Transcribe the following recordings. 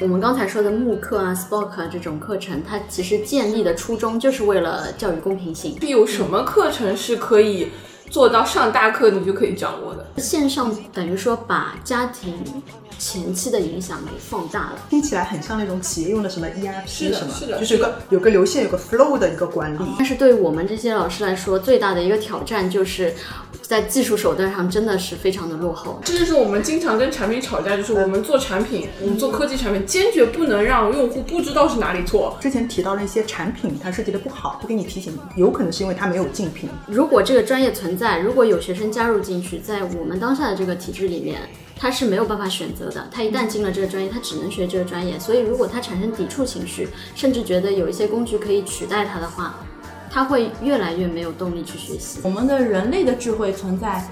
我们刚才说的慕课啊、Spoke 啊这种课程，它其实建立的初衷就是为了教育公平性。有什么课程是可以做到上大课你就可以掌握的？线上等于说把家庭前期的影响给放大了。听起来很像那种企业用的什么 ERP 什么，是的就是有个有个流线、有个 flow 的一个管理。但是对于我们这些老师来说，最大的一个挑战就是在技术手段上真的是非常的落后。这就是我们经常跟产品吵架，就是我们做产品，我们做科技产品，坚决不能让用户不知道是哪里错。之前提到了一些产品，它设计的不好，不给你提醒，有可能是因为它没有竞品。如果这个专业存在，如果有学生加入进去，在我们当下的这个体制里面，他是没有办法选择的。他一旦进了这个专业，他只能学这个专业。所以，如果他产生抵触情绪，甚至觉得有一些工具可以取代他的话，他会越来越没有动力去学习。我们的人类的智慧存在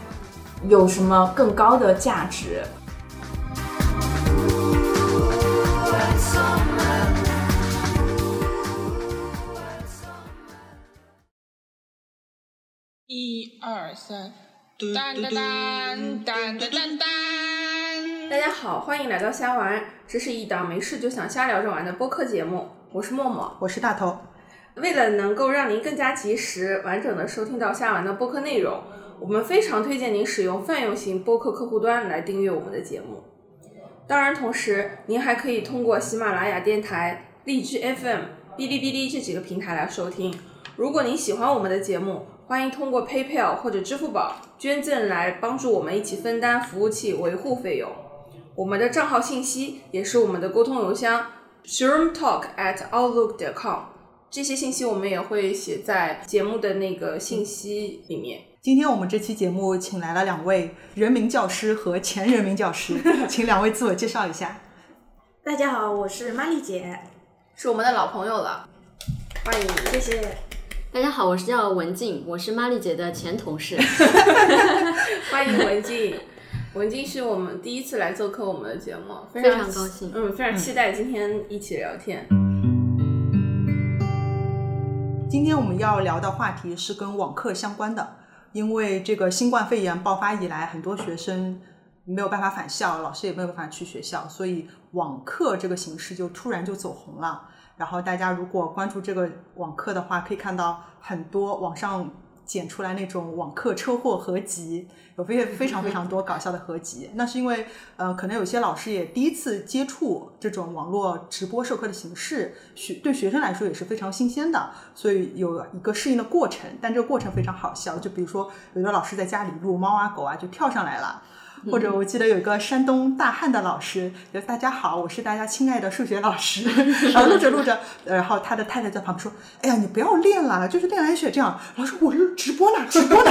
有什么更高的价值？一二三，噔噔噔噔噔噔噔！大家好，欢迎来到瞎玩，这是一档没事就想瞎聊着玩的播客节目，我是默默。我是大头，为了能够让您更加及时、完整的收听到下完的播客内容，我们非常推荐您使用泛用型播客客户端来订阅我们的节目。当然，同时您还可以通过喜马拉雅电台、荔枝 FM、哔哩哔哩这几个平台来收听。如果您喜欢我们的节目，欢迎通过 PayPal 或者支付宝捐赠来帮助我们一起分担服务器维护费用。我们的账号信息也是我们的沟通邮箱 shroomtalk at outlook.com。这些信息我们也会写在节目的那个信息里面。今天我们这期节目请来了两位人民教师和前人民教师，请两位自我介绍一下。大家好，我是玛丽姐，是我们的老朋友了，欢迎。谢谢。大家好，我是叫文静，我是玛丽姐的前同事。欢迎文静，文静是我们第一次来做客我们的节目，非非常高兴嗯，非常期待今天一起聊天。今天我们要聊的话题是跟网课相关的，因为这个新冠肺炎爆发以来，很多学生没有办法返校，老师也没有办法去学校，所以网课这个形式就突然就走红了。然后大家如果关注这个网课的话，可以看到很多网上剪出来那种网课车祸合集，有非非常非常多搞笑的合集。那是因为呃，可能有些老师也第一次接触这种网络直播授课的形式，学对学生来说也是非常新鲜的，所以有一个适应的过程。但这个过程非常好笑，就比如说有的老师在家里录猫啊狗啊就跳上来了。或者我记得有一个山东大汉的老师，就大家好，我是大家亲爱的数学老师。然后录着录着，呃然后他的太太在旁边说：“哎呀，你不要练了，就是练来学这样。”老师：“我是直播呢，直播呢。”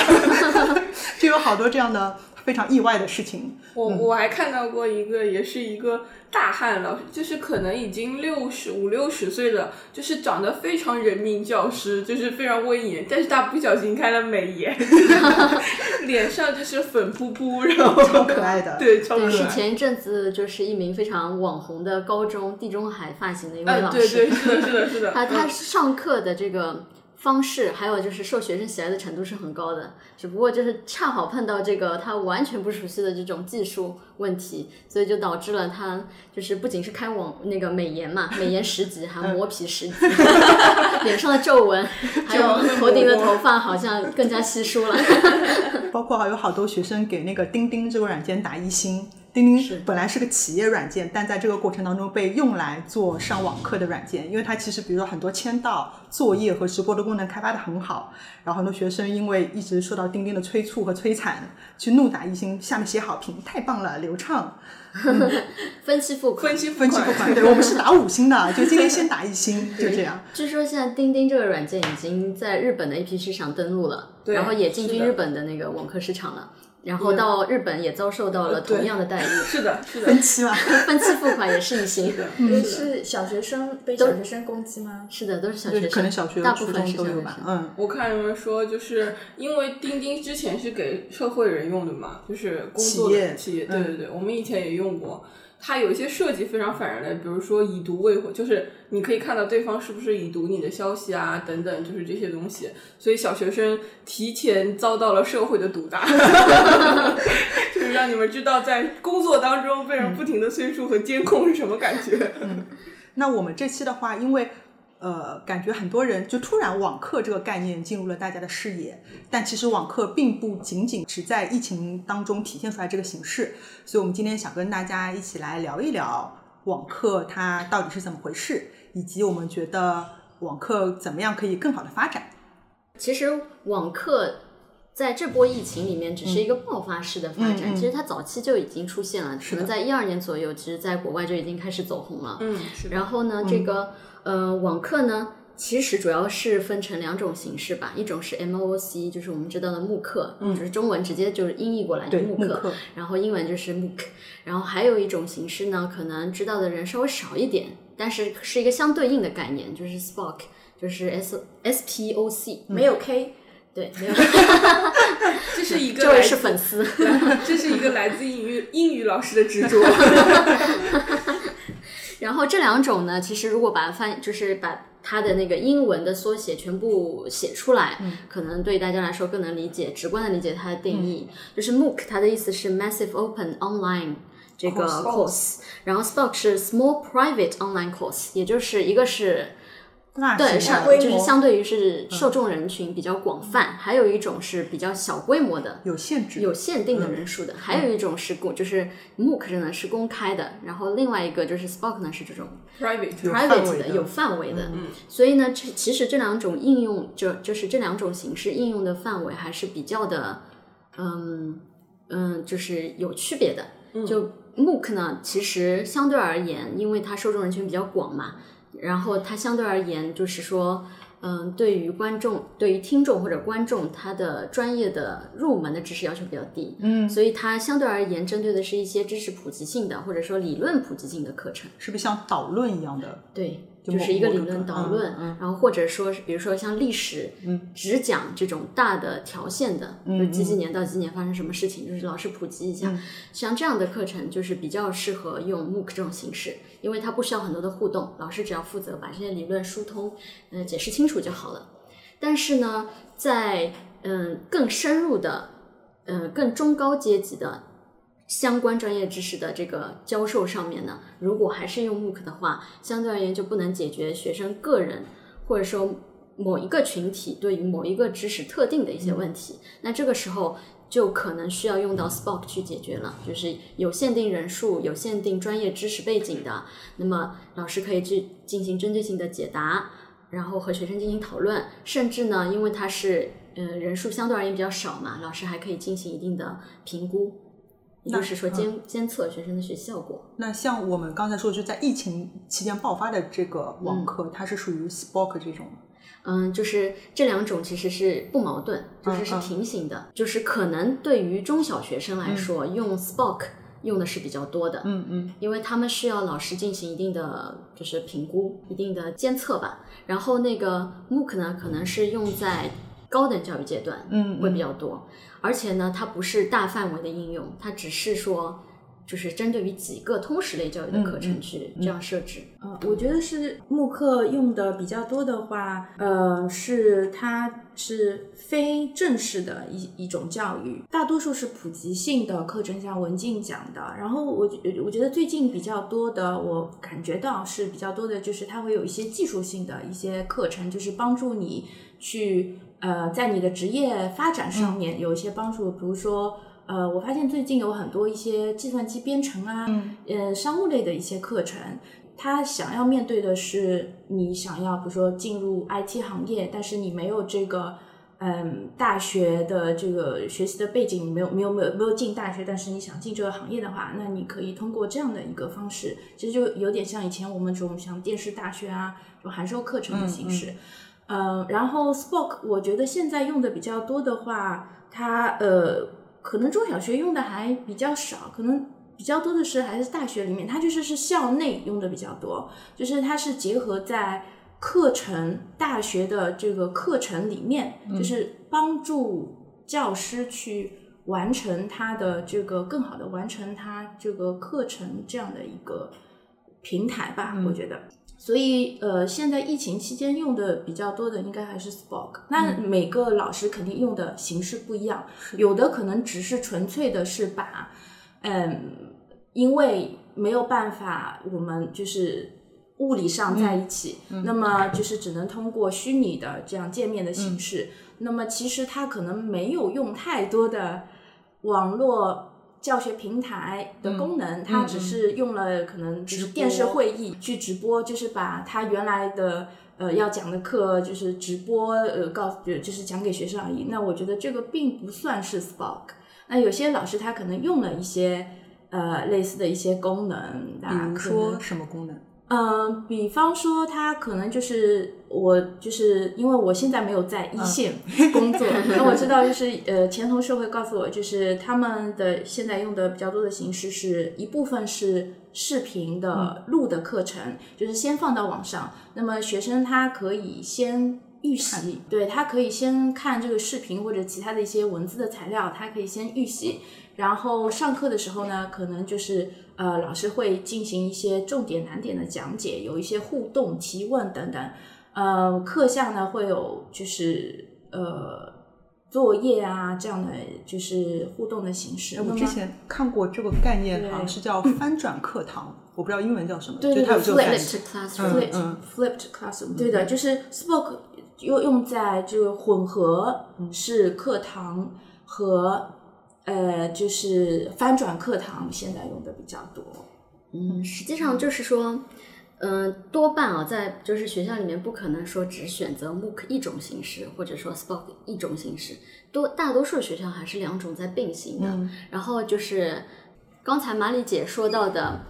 就有好多这样的非常意外的事情。我我还看到过一个，也是一个大汉老师，就是可能已经六十五六十岁了，就是长得非常人民教师，就是非常威严，但是他不小心开了美颜，脸上就是粉扑扑，然后超可爱的 对，超可爱，是。前一阵子就是一名非常网红的高中地中海发型的一位嗯，老对对，师。是的，是的，是的。他他嗯上课的这个方式，还有就是受学生喜爱的程度是很高的，只不过就是恰好碰到这个他完全不熟悉的这种技术问题，所以就导致了他就是不仅是开网那个美颜嘛，美颜十级，还磨皮十级，脸上的皱纹，还有头顶的头发好像更加稀疏了。包括还有好多学生给那个钉钉这个软件打一星。钉钉本来是个企业软件，但在这个过程当中被用来做上网课的软件，因为它其实比如说很多签到、作业和直播的功能开发的很好，然后很多学生因为一直受到钉钉的催促和摧残，去怒打一星，下面写好评，太棒了，流畅，分期付款分。期付分期付款，对我们是打五星的，就今天先打一星，就这样。据说现在钉钉这个软件已经在日本的 APP 市场登陆了，对然后也进军日本的那个网课市场了。然后到日本也遭受到了同样的待遇，是的，是的分，期嘛，分期付款也是一行。嗯是小学生被小学生攻击吗？是的，都是小学生，可能小学、大部初分是都有吧。。嗯，我看有人们说，就是因为钉钉之前是给社会人用的嘛，就是工作企业企业，对嗯对对，我们以前也用过。它有一些设计非常反人类，比如说已读未回，就是你可以看到对方是不是已读你的消息啊，等等，就是这些东西。所以小学生提前遭到了社会的毒打，就是让你们知道在工作当中被人不停的催促和监控是什么感觉。那我们这期的话，因为呃，感觉很多人就突然网课这个概念进入了大家的视野，但其实网课并不仅仅只在疫情当中体现出来这个形式，所以我们今天想跟大家一起来聊一聊网课它到底是怎么回事，以及我们觉得网课怎么样可以更好的发展。其实网课在这波疫情里面只是一个爆发式的发展，其实它早期就已经出现了，可能在一二年左右，其实在国外就已经开始走红了。嗯，是的。然后呢，这个呃网课呢，其实主要是分成两种形式吧，一种是 MOOC，就是我们知道的慕课，就是中文直接就是音译过来对就慕课慕课，然后英文就是 MOOC，然后还有一种形式呢，可能知道的人稍微少一点，但是是一个相对应的概念，就是 SPOC，就是 S S P O C，没有 K，对，没有，这是一个这位是粉丝。这是一个来自英语英语老师的执着。然后这两种呢，其实如果把它翻，就是把它的那个英文的缩写全部写出来，可能对大家来说更能理解，直观的理解它的定义。就是 MOOC，它的意思是 Massive Open Online 这个 Course course，然后 SPOC 是 Small Private Online Course，也就是一个是那对，是上就是相对于是受众人群比较广泛，还有一种是比较小规模的，有限制，有限定的人数的，还有一种是公，就是 MOOC 呢是公开的，然后另外一个就是 SPOC 呢是这种 Private，private 的有范围的，所以呢，这其实这两种应用，就就是这两种形式应用的范围还是比较的，嗯嗯，就是有区别的。就 MOOC 呢，其实相对而言，因为它受众人群比较广嘛，然后它相对而言就是说。嗯，对于观众、对于听众或者观众，他的专业的入门的知识要求比较低，嗯，所以它相对而言针对的是一些知识普及性的或者说理论普及性的课程。是不是像导论一样的？对，就是一个理论导论，然后或者说是比如说像历史，嗯，只讲这种大的条线的，嗯就几几年到几几年发生什么事情，就是老师普及一下。像这样的课程就是比较适合用 MOOC 这种形式，因为它不需要很多的互动，老师只要负责把这些理论疏通，呃，解释清楚就好了。但是呢，在嗯更深入的，嗯更中高阶级的相关专业知识的这个教授上面呢，如果还是用 MOOC 的话，相对而言就不能解决学生个人或者说某一个群体对于某一个知识特定的一些问题。那这个时候就可能需要用到 SPOC 去解决了，就是有限定人数、有限定专业知识背景的，那么老师可以去进行针对性的解答。然后和学生进行讨论，甚至呢，因为它是呃人数相对而言比较少嘛，老师还可以进行一定的评估，也就是说监、监测学生的学习效果。那像我们刚才说，就在疫情期间爆发的这个网课，它是属于 SPOC 这种的。嗯，就是这两种其实是不矛盾，就是是平行的，就是可能对于中小学生来说，用 SPOC 用的是比较多的，嗯嗯，因为他们需要老师进行一定的就是评估、一定的监测吧。然后那个 MOOC 呢，可能是用在高等教育阶段，嗯嗯会比较多。而且呢，它不是大范围的应用，它只是说就是针对于几个通识类教育的课嗯程去这样设置。呃，我觉得是慕课用的比较多的话，呃，是它是非正式的一一种教育，大多数是普及性的课程，像文静讲的。然后我觉我觉得最近比较多的，我感觉到是比较多的，就是它会有一些技术性的一些课程，就是帮助你去呃在你的职业发展上面有一些帮助，比如说。呃，我发现最近有很多一些计算机编程啊，呃，商务类的一些课程，他想要面对的是你想要，比如说进入 IT 行业，但是你没有这个嗯大学的这个学习的背景，你没有没有没有没有进大学，但是你想进这个行业的话，那你可以通过这样的一个方式，其实就有点像以前我们这种像电视大学啊，这种函授课程的形式。嗯、然后 Spoke 我觉得现在用的比较多的话，它呃可能中小学用的还比较少，可能比较多的是还是大学里面，它就是是校内用的比较多，就是它是结合在课程大学的这个课程里面，就是帮助教师去完成他的这个更好的完成他这个课程这样的一个平台吧，我觉得。所以，呃，现在疫情期间用的比较多的应该还是 Spoke。那每个老师肯定用的形式不一样，有的可能只是纯粹的是把，嗯，因为没有办法，我们就是物理上在一起，那么就是只能通过虚拟的这样界面的形式。那么其实他可能没有用太多的网络教学平台的功能，它只是用了可能就是电视会议去直播，就是把它原来的呃要讲的课就是直播呃告诉就是讲给学生而已。那我觉得这个并不算是 Spark。那有些老师他可能用了一些呃类似的一些功能，比如说什么功能？嗯，比方说他可能就是我就是因为我现在没有在一线工作，那我知道就是呃前同事会告诉我，就是他们的现在用的比较多的形式是一部分是视频的录的课程，就是先放到网上，那么学生他可以先预习，对他可以先看这个视频或者其他的一些文字的材料，他可以先预习，然后上课的时候呢，可能就是。呃，老师会进行一些重点难点的讲解，有一些互动提问等等。呃，课下呢会有就是呃作业啊这样的就是互动的形式。我之前看过这个概念，好像是叫翻转课堂，我不知道英文叫什么。对对对，flipped classroom，flipped classroom，对的，就是 Spoke 用用在这个混合式课堂和。呃，就是翻转课堂，现在用的比较多。嗯，实际上就是说，嗯，多半啊，在就是学校里面不可能说只选择 MOOC 一种形式，或者说 Spoke 一种形式，多大多数学校还是两种在并行的。然后就是刚才马里姐说到的，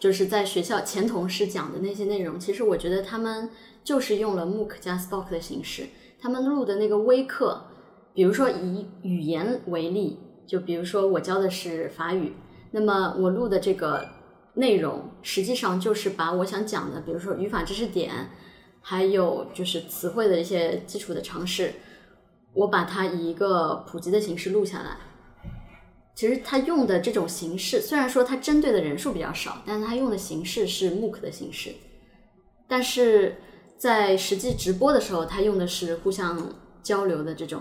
就是在学校前同事讲的那些内容，其实我觉得他们就是用了 MOOC 加 Spoke 的形式，他们录的那个微课。比如说以语言为例，就比如说我教的是法语，那么我录的这个内容，实际上就是把我想讲的，比如说语法知识点，还有就是词汇的一些基础的常识，我把它以一个普及的形式录下来。其实它用的这种形式，虽然说它针对的人数比较少，但是它用的形式是 MOOC 的形式，但是在实际直播的时候，它用的是互相交流的这种。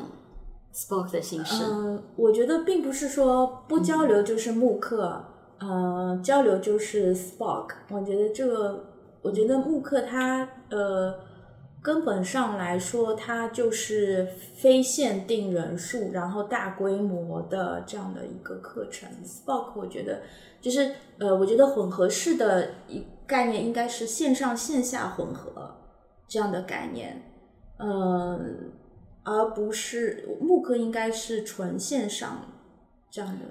Spoke 的形式，嗯，我觉得并不是说不交流就是慕课，呃，交流就是 Spark。我觉得这个，我觉得慕课它，呃，根本上来说，它就是非限定人数，然后大规模的这样的一个课程。Spark，我觉得就是，呃，我觉得混合式的一概念应该是线上线下混合这样的概念，嗯。而不是慕课应该是纯线上这样的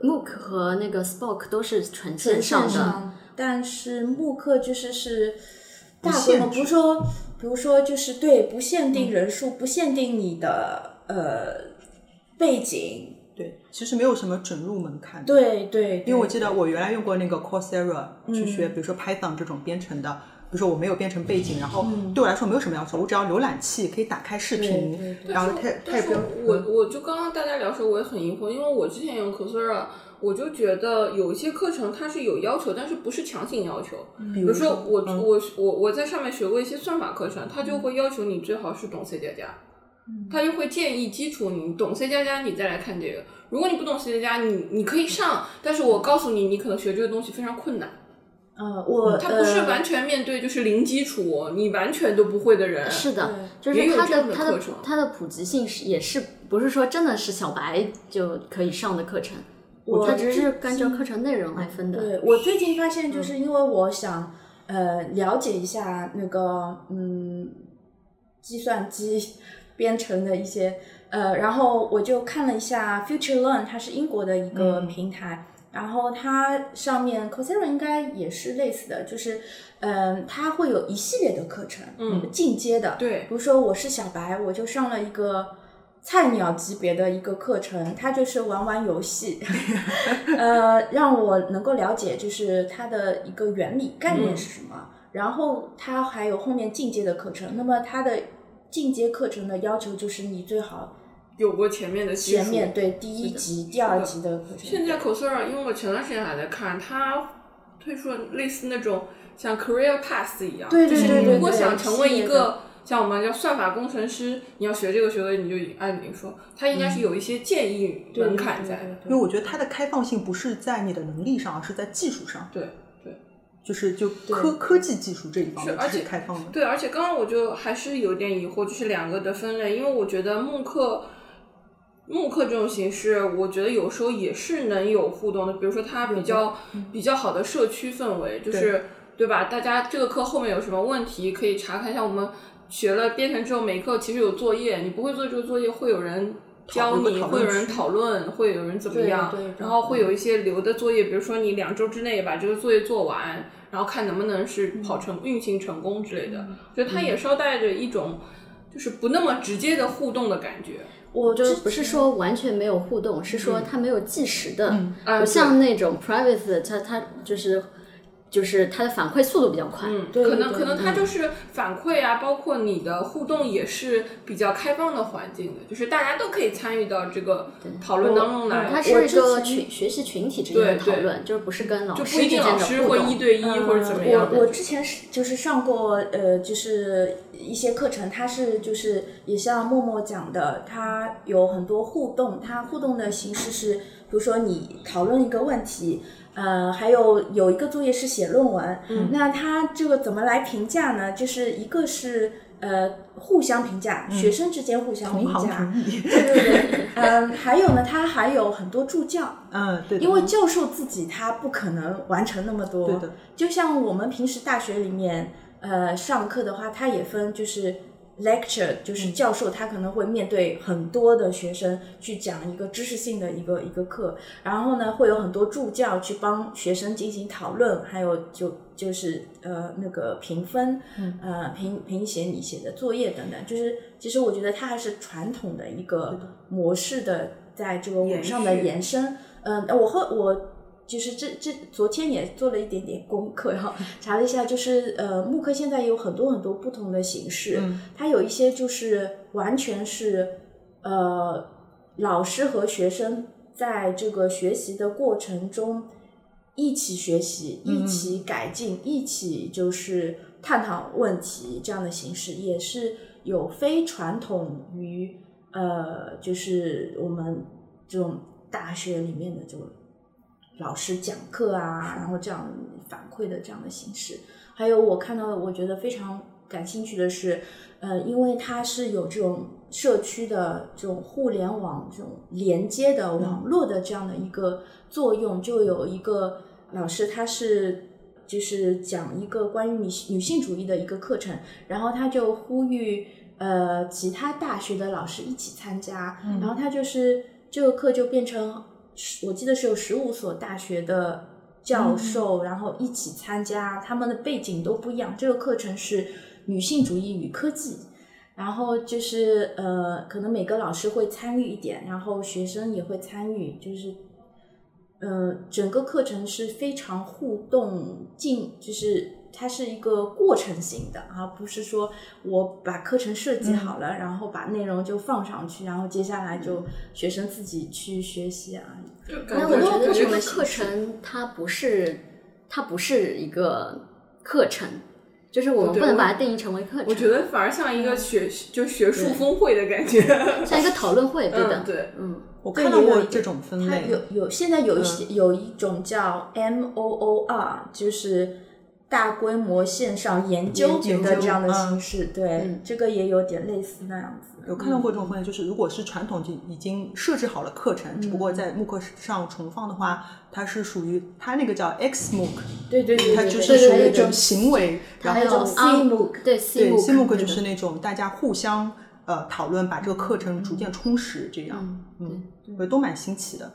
一个。慕课和那个 Spoke 都是纯线上的，但是慕课就是是大规模，比如说，比如说就是对不限定人数，不限定你的呃背景。对，其实没有什么准入门槛。对对，因为我记得我原来用过那个 Coursera 去学，比如说 Python 这种编程的。比如说我没有变成背景，然后对我来说没有什么要求，我只要浏览器可以打开视频，然后它它也不用。我我就刚刚大家聊的时候，我也很疑惑，因为我之前用 Coursera，我就觉得有一些课程它是有要求，但是不是强行要求。比如说我我我我在上面学过一些算法课程，它就会要求你最好是懂 C 加加，他就会建议基础你懂 C 加加，你再来看这个。如果你不懂 C 加加，你你可以上，但是我告诉你，你可能学这个东西非常困难。呃，我他不是完全面对就是零基础，你完全都不会的人。是的，就是他的他的他的普及性是也是不是说真的是小白就可以上的课程，我他只是按照课程内容来分的。对我最近发现，就是因为我想呃了解一下那个嗯计算机编程的一些呃，然后我就看了一下 Future Learn，它是英国的一个平台。然后它上面 Coursera 应该也是类似的，就是，嗯，它会有一系列的课程，嗯，进阶的，对，比如说我是小白，我就上了一个菜鸟级别的一个课程，它就是玩玩游戏，呃，让我能够了解就是它的一个原理概念是什么。然后它还有后面进阶的课程，那么它的进阶课程的要求就是你最好。有过前面的前面对第一集、第二集的。现在 Coursera，因为我前段时间还在看，它推出了类似那种像 Career Path 一样，就是你如果想成为一个像我们叫算法工程师，你要学这个学位，你就按理说，它应该是有一些建议门槛在的。因为我觉得它的开放性不是在你的能力上，而是在技术上，对对就是就科科技技术这一方面是是而且开放的。对，而且刚刚我就还是有点疑惑，就是两个的分类，因为我觉得慕课。慕课这种形式，我觉得有时候也是能有互动的，比如说它比较比较好的社区氛围，就是对吧？大家这个课后面有什么问题可以查看，一下我们学了编程之后，每课其实有作业，你不会做这个作业，会有人教你，会有人讨论，会有人怎么样然后会有一些留的作业，比如说你两周之内把这个作业做完，然后看能不能是跑成运行成功之类的，我觉得它也捎带着一种就是不那么直接的互动的感觉。我就之不是说完全没有互动，是说它没有计时的，啊不像那种 private 的，它它就是就是它的反馈速度比较快。嗯，对对可能可能它就是反馈啊，包括你的互动也是比较开放的环境的，就是大家都可以参与到这个讨论当中来。它是一个群学习群体之间的讨论，就是不是跟老就不一定师之间的老师会互动。一对一或者怎么样我之前是就是上过呃，就是一些课程，它是就是也像默默讲的，它有很多互动，它互动的形式是，比如说你讨论一个问题。呃，还有有一个作业是写论文，嗯、那他这个怎么来评价呢？就是一个是呃互相评价，学生之间互相评价，对对对，嗯，还有呢，他还有很多助教，嗯，对，因为教授自己他不可能完成那么多，对的。就像我们平时大学里面，呃，上课的话，他也分就是 lecture，就是教授他可能会面对很多的学生去讲一个知识性的一个一个课，然后呢，会有很多助教去帮学生进行讨论，还有就就是呃那个评分，呃评评写你写的作业等等，就是其实我觉得它还是传统的一个模式的，在这个网上的延伸。嗯、我和我就是这这昨天也做了一点点功课，然后查了一下，就是呃，慕课现在有很多很多不同的形式，它有一些就是完全是呃老师和学生在这个学习的过程中一起学习、一起改进、一起就是探讨问题这样的形式，也是有非传统于呃，就是我们这种大学里面的这种老师讲课啊，然后这样反馈的这样的形式。还有我看到的，我觉得非常感兴趣的是，呃，因为它是有这种社区的这种互联网这种连接的网络的这样的一个作用，就有一个老师他是。就是讲一个关于女女性主义的一个课程，然后他就呼吁呃其他大学的老师一起参加，然后他就是这个课就变成我记得是有十五所大学的教授，然后一起参加，他们的背景都不一样。这个课程是女性主义与科技，然后就是呃，可能每个老师会参与一点，然后学生也会参与，就是呃，整个课程是非常互动进，就是它是一个过程型的，而不是说我把课程设计好了，然后把内容就放上去，然后接下来就学生自己去学习啊。就感那我觉得这个这个课程它不是它不是一个课程，就是我们不能把它定义成为课程。我觉得反而像一个学就学术峰会的感觉。像一个讨论会，对的，嗯，对，嗯，我看到过这种分它类，有有现在有一些、有一种叫 M O O R，就是大规模线上研究研究的这样的嗯。形式，对，这个也有点类似那样子。有看到过这种分类，就是如果是传统就已经设置好了课程，只不过在慕课上重放的话，它是属于它那个叫 X MOOC，对对对它对对就是属于一种行为，然后 C on- MOOC 对对 C C MOOC MOOC 就是那种大家互相呃讨论，把这个课程逐渐充实，这样，嗯，我觉得都蛮新奇的。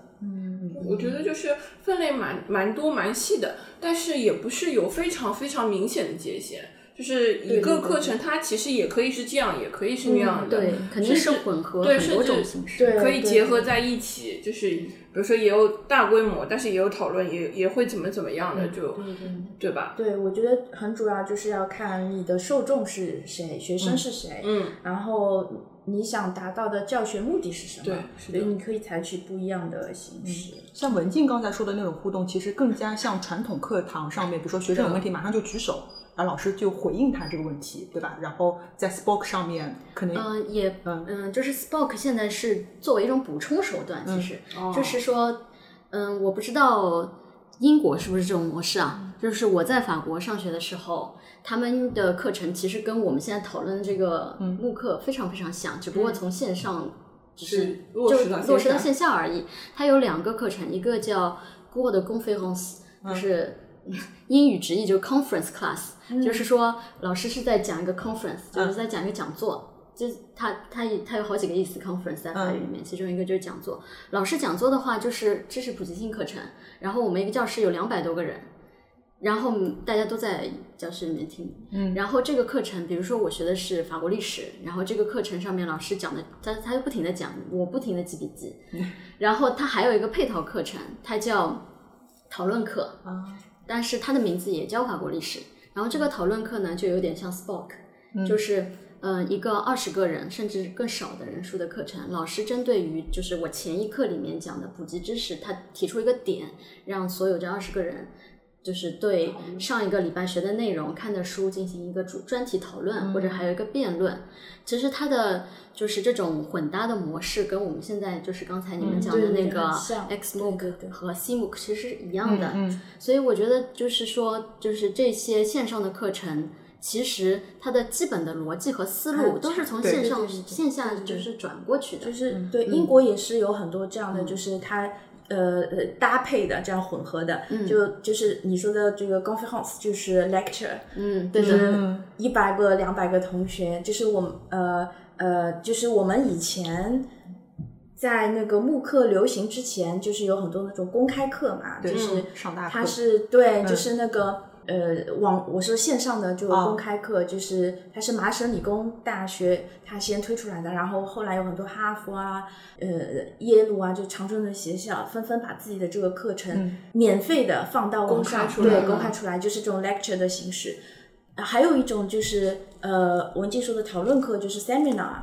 我觉得就是分类蛮蛮多蛮细的，但是也不是有非常非常明显的界限。就是一个课程，它其实也可以是这样，也可以是那样的，对，肯定是混合对，很多种形式。对可以结合在一起。就是比如说也有大规模，但是也有讨论，也也会怎么怎么样的，就对吧？对，我觉得很主要就是要看你的受众是谁，学生是谁，嗯，然后你想达到的教学目的是什么？对所以你可以采取不一样的形式。像文静刚才说的那种互动，其实更加像传统课堂上面，比如说学生有问题马上就举手，然后老师就回应他这个问题，对吧？然后在 Spoke 上面可能嗯、也嗯、就是 Spoke 现在是作为一种补充手段，其实、哦就是说，嗯，我不知道英国是不是这种模式啊？就是我在法国上学的时候，他们的课程其实跟我们现在讨论的这个慕课非常非常像，只不过从线上只是是落实到线下落实到线下而已。它有两个课程，一个叫 Google 的 Conference，就是。英语直译就是 conference class，、就是说老师是在讲一个 conference，就是在讲一个讲座，就是它它它有好几个意思，conference 在法语里面，其中一个就是讲座。老师讲座的话就是知识普及性课程，然后我们一个教室有两百多个人，然后大家都在教室里面听，嗯，然后这个课程，比如说我学的是法国历史，然后这个课程上面老师讲的，他他就不停的讲，我不停的记笔记，然后他还有一个配套课程，它叫讨论课，啊，但是它的名字也叫法国历史。然后这个讨论课呢，就有点像 Spoke，、就是呃一个二十个人甚至更少的人数的课程，老师针对于就是我前一课里面讲的普及知识，他提出一个点，让所有这二十个人。就是对上一个礼拜学的内容、看的书进行一个主专题讨论，或者还有一个辩论。其实它的就是这种混搭的模式，跟我们现在就是刚才你们讲的那个 XMOOC 和 CMOOC 其实是一样的。嗯所以我觉得就是说，就是这些线上的课程，其实它的基本的逻辑和思路都是从线上线下就是转过去的。就是对英国也是有很多这样的，就是它。呃呃，搭配的这样混合的，就就是你说的这个 conference 就是 lecture，嗯，对的，就是一百个、两百个同学，就是我们呃呃，就是我们以前在那个慕课流行之前，就是有很多那种公开课嘛，就是上大课它是对，就是那个。呃，网我说线上的就哦。公开课，就是它是麻省理工大学它先推出来的，然后后来有很多哈佛啊、呃耶鲁啊，就常春的学校纷纷把自己的这个课程免费的放到网上，公开出来公开出来，就是这种 lecture 的形式。啊还有一种就是呃，文静说的讨论课，就是 seminar，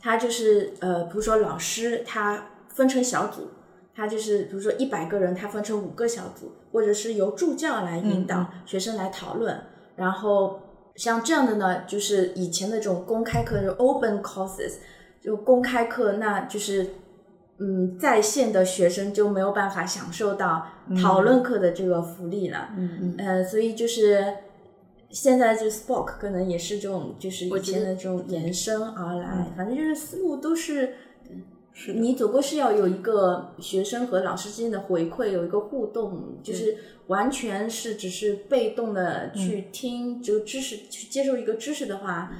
它就是呃，比如说老师他分成小组，他就是比如说一百个人，他分成五个小组，或者是由助教来引导学生来讨论，然后像这样的呢，就是以前的这种公开课，就是 open courses，就公开课，那就是。嗯，在线的学生就没有办法享受到讨论课的这个福利了。嗯嗯。呃，所以就是现在就 Spoke 可能也是这种，就是以前的这种延伸而来，反正就是思路都是。是你总归是要有一个学生和老师之间的回馈，有一个互动，就是完全是只是被动的去听这个知识，去接受一个知识的话，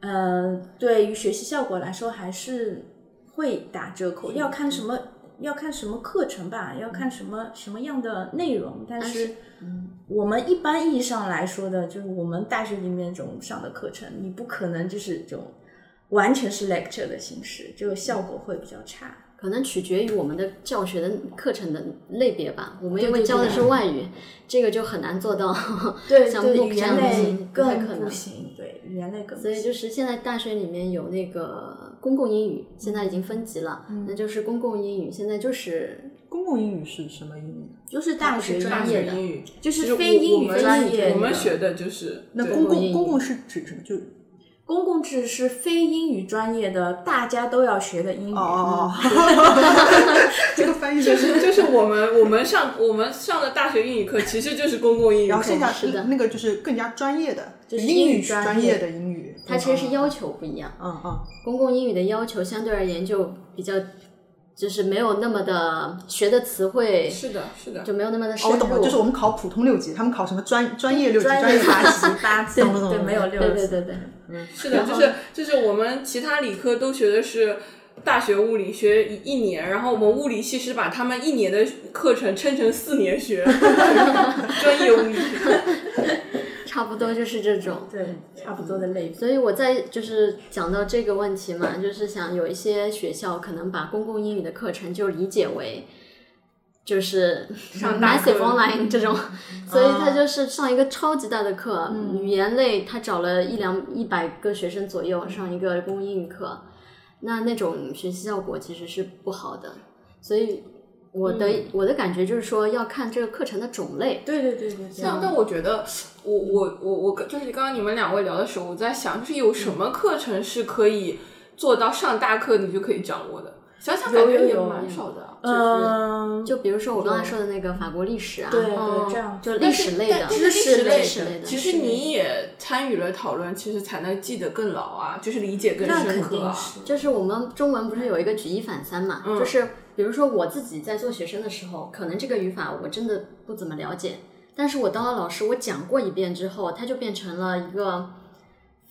呃，对于学习效果来说还是会打折扣。要看什么，要看什么课程吧，要看什么什么样的内容。但是，我们一般意义上来说的，就是我们大学里面这种上的课程，你不可能就是这种完全是 lecture 的形式，就效果会比较差。可能取决于我们的教学的课程的类别吧。我们因为教的是外语，这个就很难做到 对像对，MOOC 这语言类更可能。不行，对语言类更不所以。就是现在大学里面有那个公共英语，现在已经分级了，那就是公共英语现在就是公共英语是什么英语？就是大学专业的英语就是非英语专业我们学的就是那公共公共是指什么？就公共制是非英语专业的，大家都要学的英语。哦 这个翻译就就是就是我们我们上我们上的大学英语课其实就是公共英语课嘛，然后剩下是的那个就是更加专业的，就是英语专专业的英语。它其实是要求不一样。嗯嗯，公共英语的要求相对而言就比较，就是没有那么的学的词汇是的，是的，就没有那么的深哦，我懂了，就是我们考普通六级，他们考什么专专业六级、专专业八级。八级，对，懂不懂对没有六级。对对对对，是的，就是就是我们其他理科都学的是大学物理，学一一年，然后我们物理系是把他们一年的课程撑成四年学，专业物理学。差不多就是这种。对，差不多的类别。所以我在就是讲到这个问题嘛，就是想有一些学校可能把公共英语的课程就理解为就是 上大课。Massive online 这种，所以他就是上一个超级大的课，语言类他找了一两一百个学生左右上一个公共英语课，那那种学习效果其实是不好的，所以我的、我的感觉就是说要看这个课程的种类，对对对对对，但但我觉得，我我我我就是刚刚你们两位聊的时候，我在想，就是有什么课程是可以做到上大课你就可以掌握的？想想感觉也蛮少的。嗯，就比如说我刚才说的那个法国历史啊，对对嗯这样就历史类的知识类类的，其实你也参与了讨论，其实才能记得更牢啊，就是理解更深刻。就是我们中文不是有一个举一反三嘛？嗯就是比如说我自己在做学生的时候，可能这个语法我真的不怎么了解，但是我当了老师，我讲过一遍之后，它就变成了一个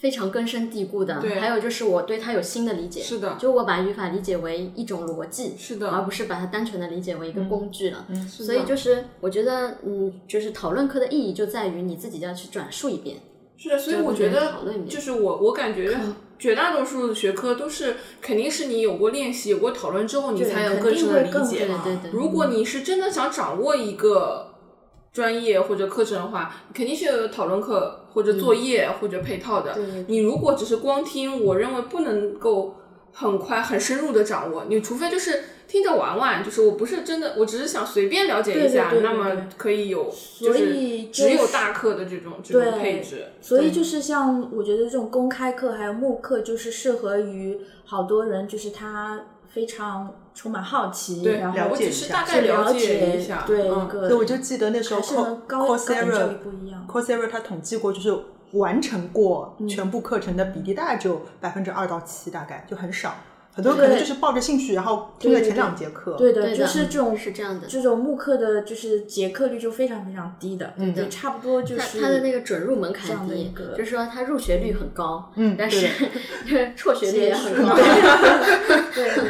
非常根深蒂固的。对还有就是我对它有新的理解。是的就我把语法理解为一种逻辑，是的而不是把它单纯的理解为一个工具了。是的所以就是我觉得，嗯，就是讨论课的意义就在于你自己要去转述一遍。是的，所以我觉得讨论就是我我感觉 绝大多数的学科都是肯定是你有过练习、有过讨论之后，你才能肯更深的理解。对对对，如果你是真的想掌握一个专业或者课程的话，肯定是有讨论课或者作业或者配套的。你如果只是光听，我认为不能够很快很深入的掌握。你除非就是听着玩玩，就是我不是真的，我只是想随便了解一下，对对对对那么可以有，就所是以只有大课的这种这种配置。所以就是像我觉得这种公开课还有慕课，就是适合于好多人，就是他非常充满好奇，对然后我了解一下只是大概去了解一下，对嗯一个，所以我就记得那时候还是能高高等教育 Coursera 不一样。Coursera 他统计过，就是完成过嗯全部课程的比例大概只有百分之二到七，大概就很少。很多人可能就是抱着兴趣，然后听了前两节课。对的，对的就是这种是这样的这种慕课的，就是结课率就非常非常低的，嗯对，差不多就是它它的那个准入门槛这样的一低个，就是说它入学率很高，嗯但是 辍学率也很高。对对，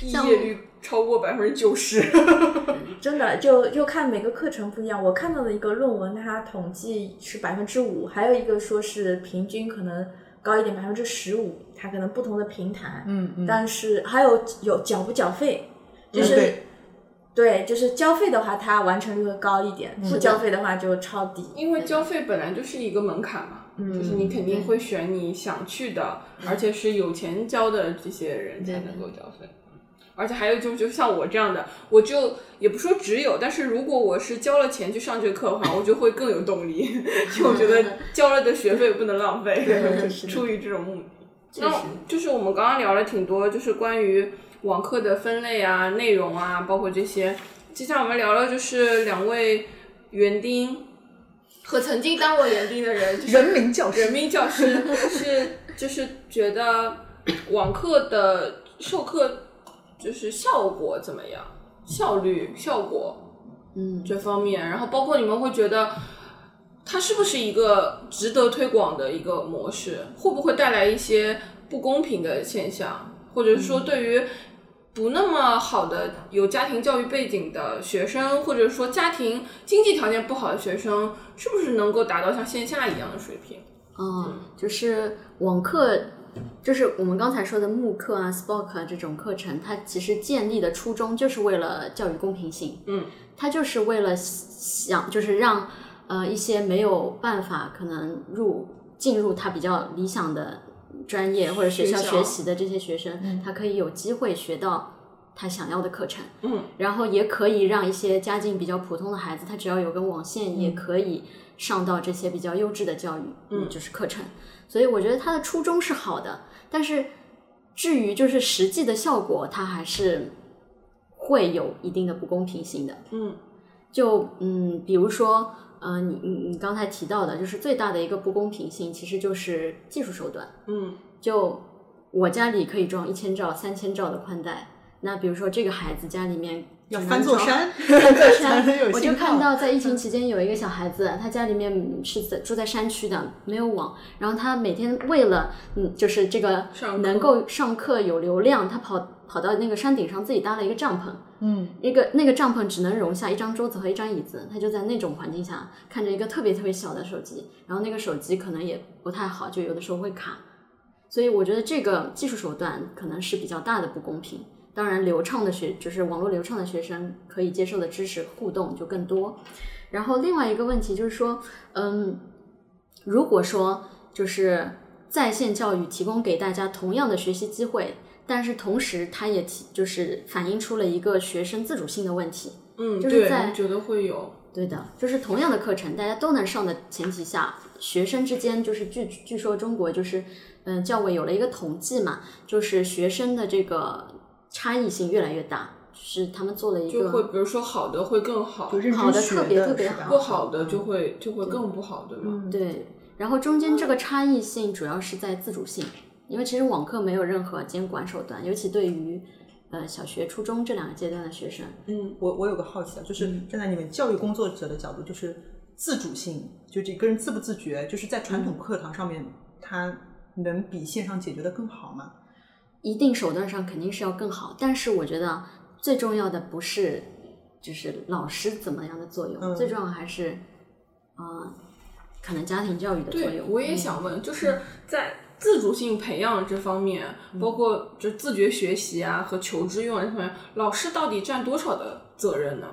毕业率超过百分之九十。真的就就看每个课程不一样。我看到的一个论文，它统计是百分之五，还有一个说是平均可能高一点，百分之十五，它可能不同的平台。嗯嗯，但是还有有缴不缴费，就是、嗯对对，就是交费的话，它完成率会高一点；嗯不交费的话就超低。因为交费本来就是一个门槛嘛，就是你肯定会选你想去的，而且是有钱交的这些人才能够交费。而且还有就就像我这样的，我就也不说只有，但是如果我是交了钱去上这个课的话，我就会更有动力，因为我觉得交了的学费不能浪费，就是 出于这种目的。那就是我们刚刚聊了挺多，就是关于网课的分类啊、内容啊，包括这些。接下来我们聊聊就是两位园丁和曾经当过园丁的人，就是人民教师人民教师是就是觉得网课的授课就是效果怎么样，效率、效果嗯，这方面，然后包括你们会觉得它是不是一个值得推广的一个模式，会不会带来一些不公平的现象，或者是说对于不那么好的有家庭教育背景的学生，或者说家庭经济条件不好的学生，是不是能够达到像线下一样的水平？嗯，就是网课，就是我们刚才说的慕课啊、啊这种课程，它其实建立的初衷就是为了教育公平性。嗯，它就是为了想，就是让呃一些没有办法可能入进入他比较理想的专业或者学校学习的这些学生，他可以有机会学到他想要的课程。嗯，然后也可以让一些家境比较普通的孩子，他只要有根网线，也可以上到这些比较优质的教育，嗯，就是课程。所以我觉得他的初衷是好的，但是至于就是实际的效果，它还是会有一定的不公平性的。嗯，就嗯，比如说，呃，你你你刚才提到的，就是最大的一个不公平性，其实就是技术手段。嗯。就我家里可以装一千兆、三千兆的宽带，那比如说这个孩子家里面要翻座山，翻座山，我就看到在疫情期间有一个小孩子，他家里面是在住在山区的，没有网，然后他每天为了嗯，就是这个能够上课有流量，他跑跑到那个山顶上自己搭了一个帐篷。嗯，一个那个帐篷只能容下一张桌子和一张椅子，他就在那种环境下看着一个特别特别小的手机，然后那个手机可能也不太好，就有的时候会卡。所以我觉得这个技术手段可能是比较大的不公平，当然流畅的学就是网络流畅的学生可以接受的知识互动就更多。然后另外一个问题就是说，嗯，如果说就是在线教育提供给大家同样的学习机会，但是同时它也提就是反映出了一个学生自主性的问题。嗯，就是在我觉得会有。对的，就是同样的课程，大家都能上的前提下，学生之间就是据据说中国就是，嗯，教委有了一个统计嘛，就是学生的这个差异性越来越大，就是他们做了一个就会比如说好的会更好，好的特别特别好不好的就会就会更不好，对吗？对，然后中间这个差异性主要是在自主性，因为其实网课没有任何监管手段，尤其对于呃小学、初中这两个阶段的学生，嗯，我我有个好奇啊，就是站在你们教育工作者的角度，就是自主性，就这个人自不自觉，就是在传统课堂上面，他能比线上解决的更好吗？一定手段上肯定是要更好，但是我觉得最重要的不是就是老师怎么样的作用，嗯。最重要还是呃可能家庭教育的作对，用。我也想问，就是在自主性培养这方面，包括就自觉学习啊和求知欲望这方面，老师到底占多少的责任呢？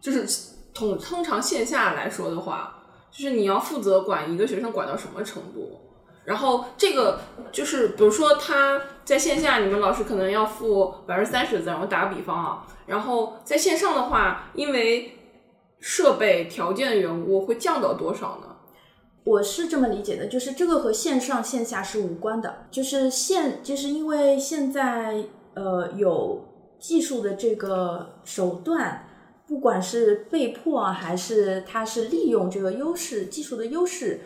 就是通通常线下来说的话，就是你要负责管一个学生管到什么程度，然后这个就是比如说他在线下，你们老师可能要负百分之三十的责任。我打个比方啊，然后在线上的话，因为设备条件的缘故，会降到多少呢？我是这么理解的，就是这个和线上线下是无关的，就是线，就是因为现在呃有技术的这个手段，不管是被迫还是它是利用这个优势技术的优势，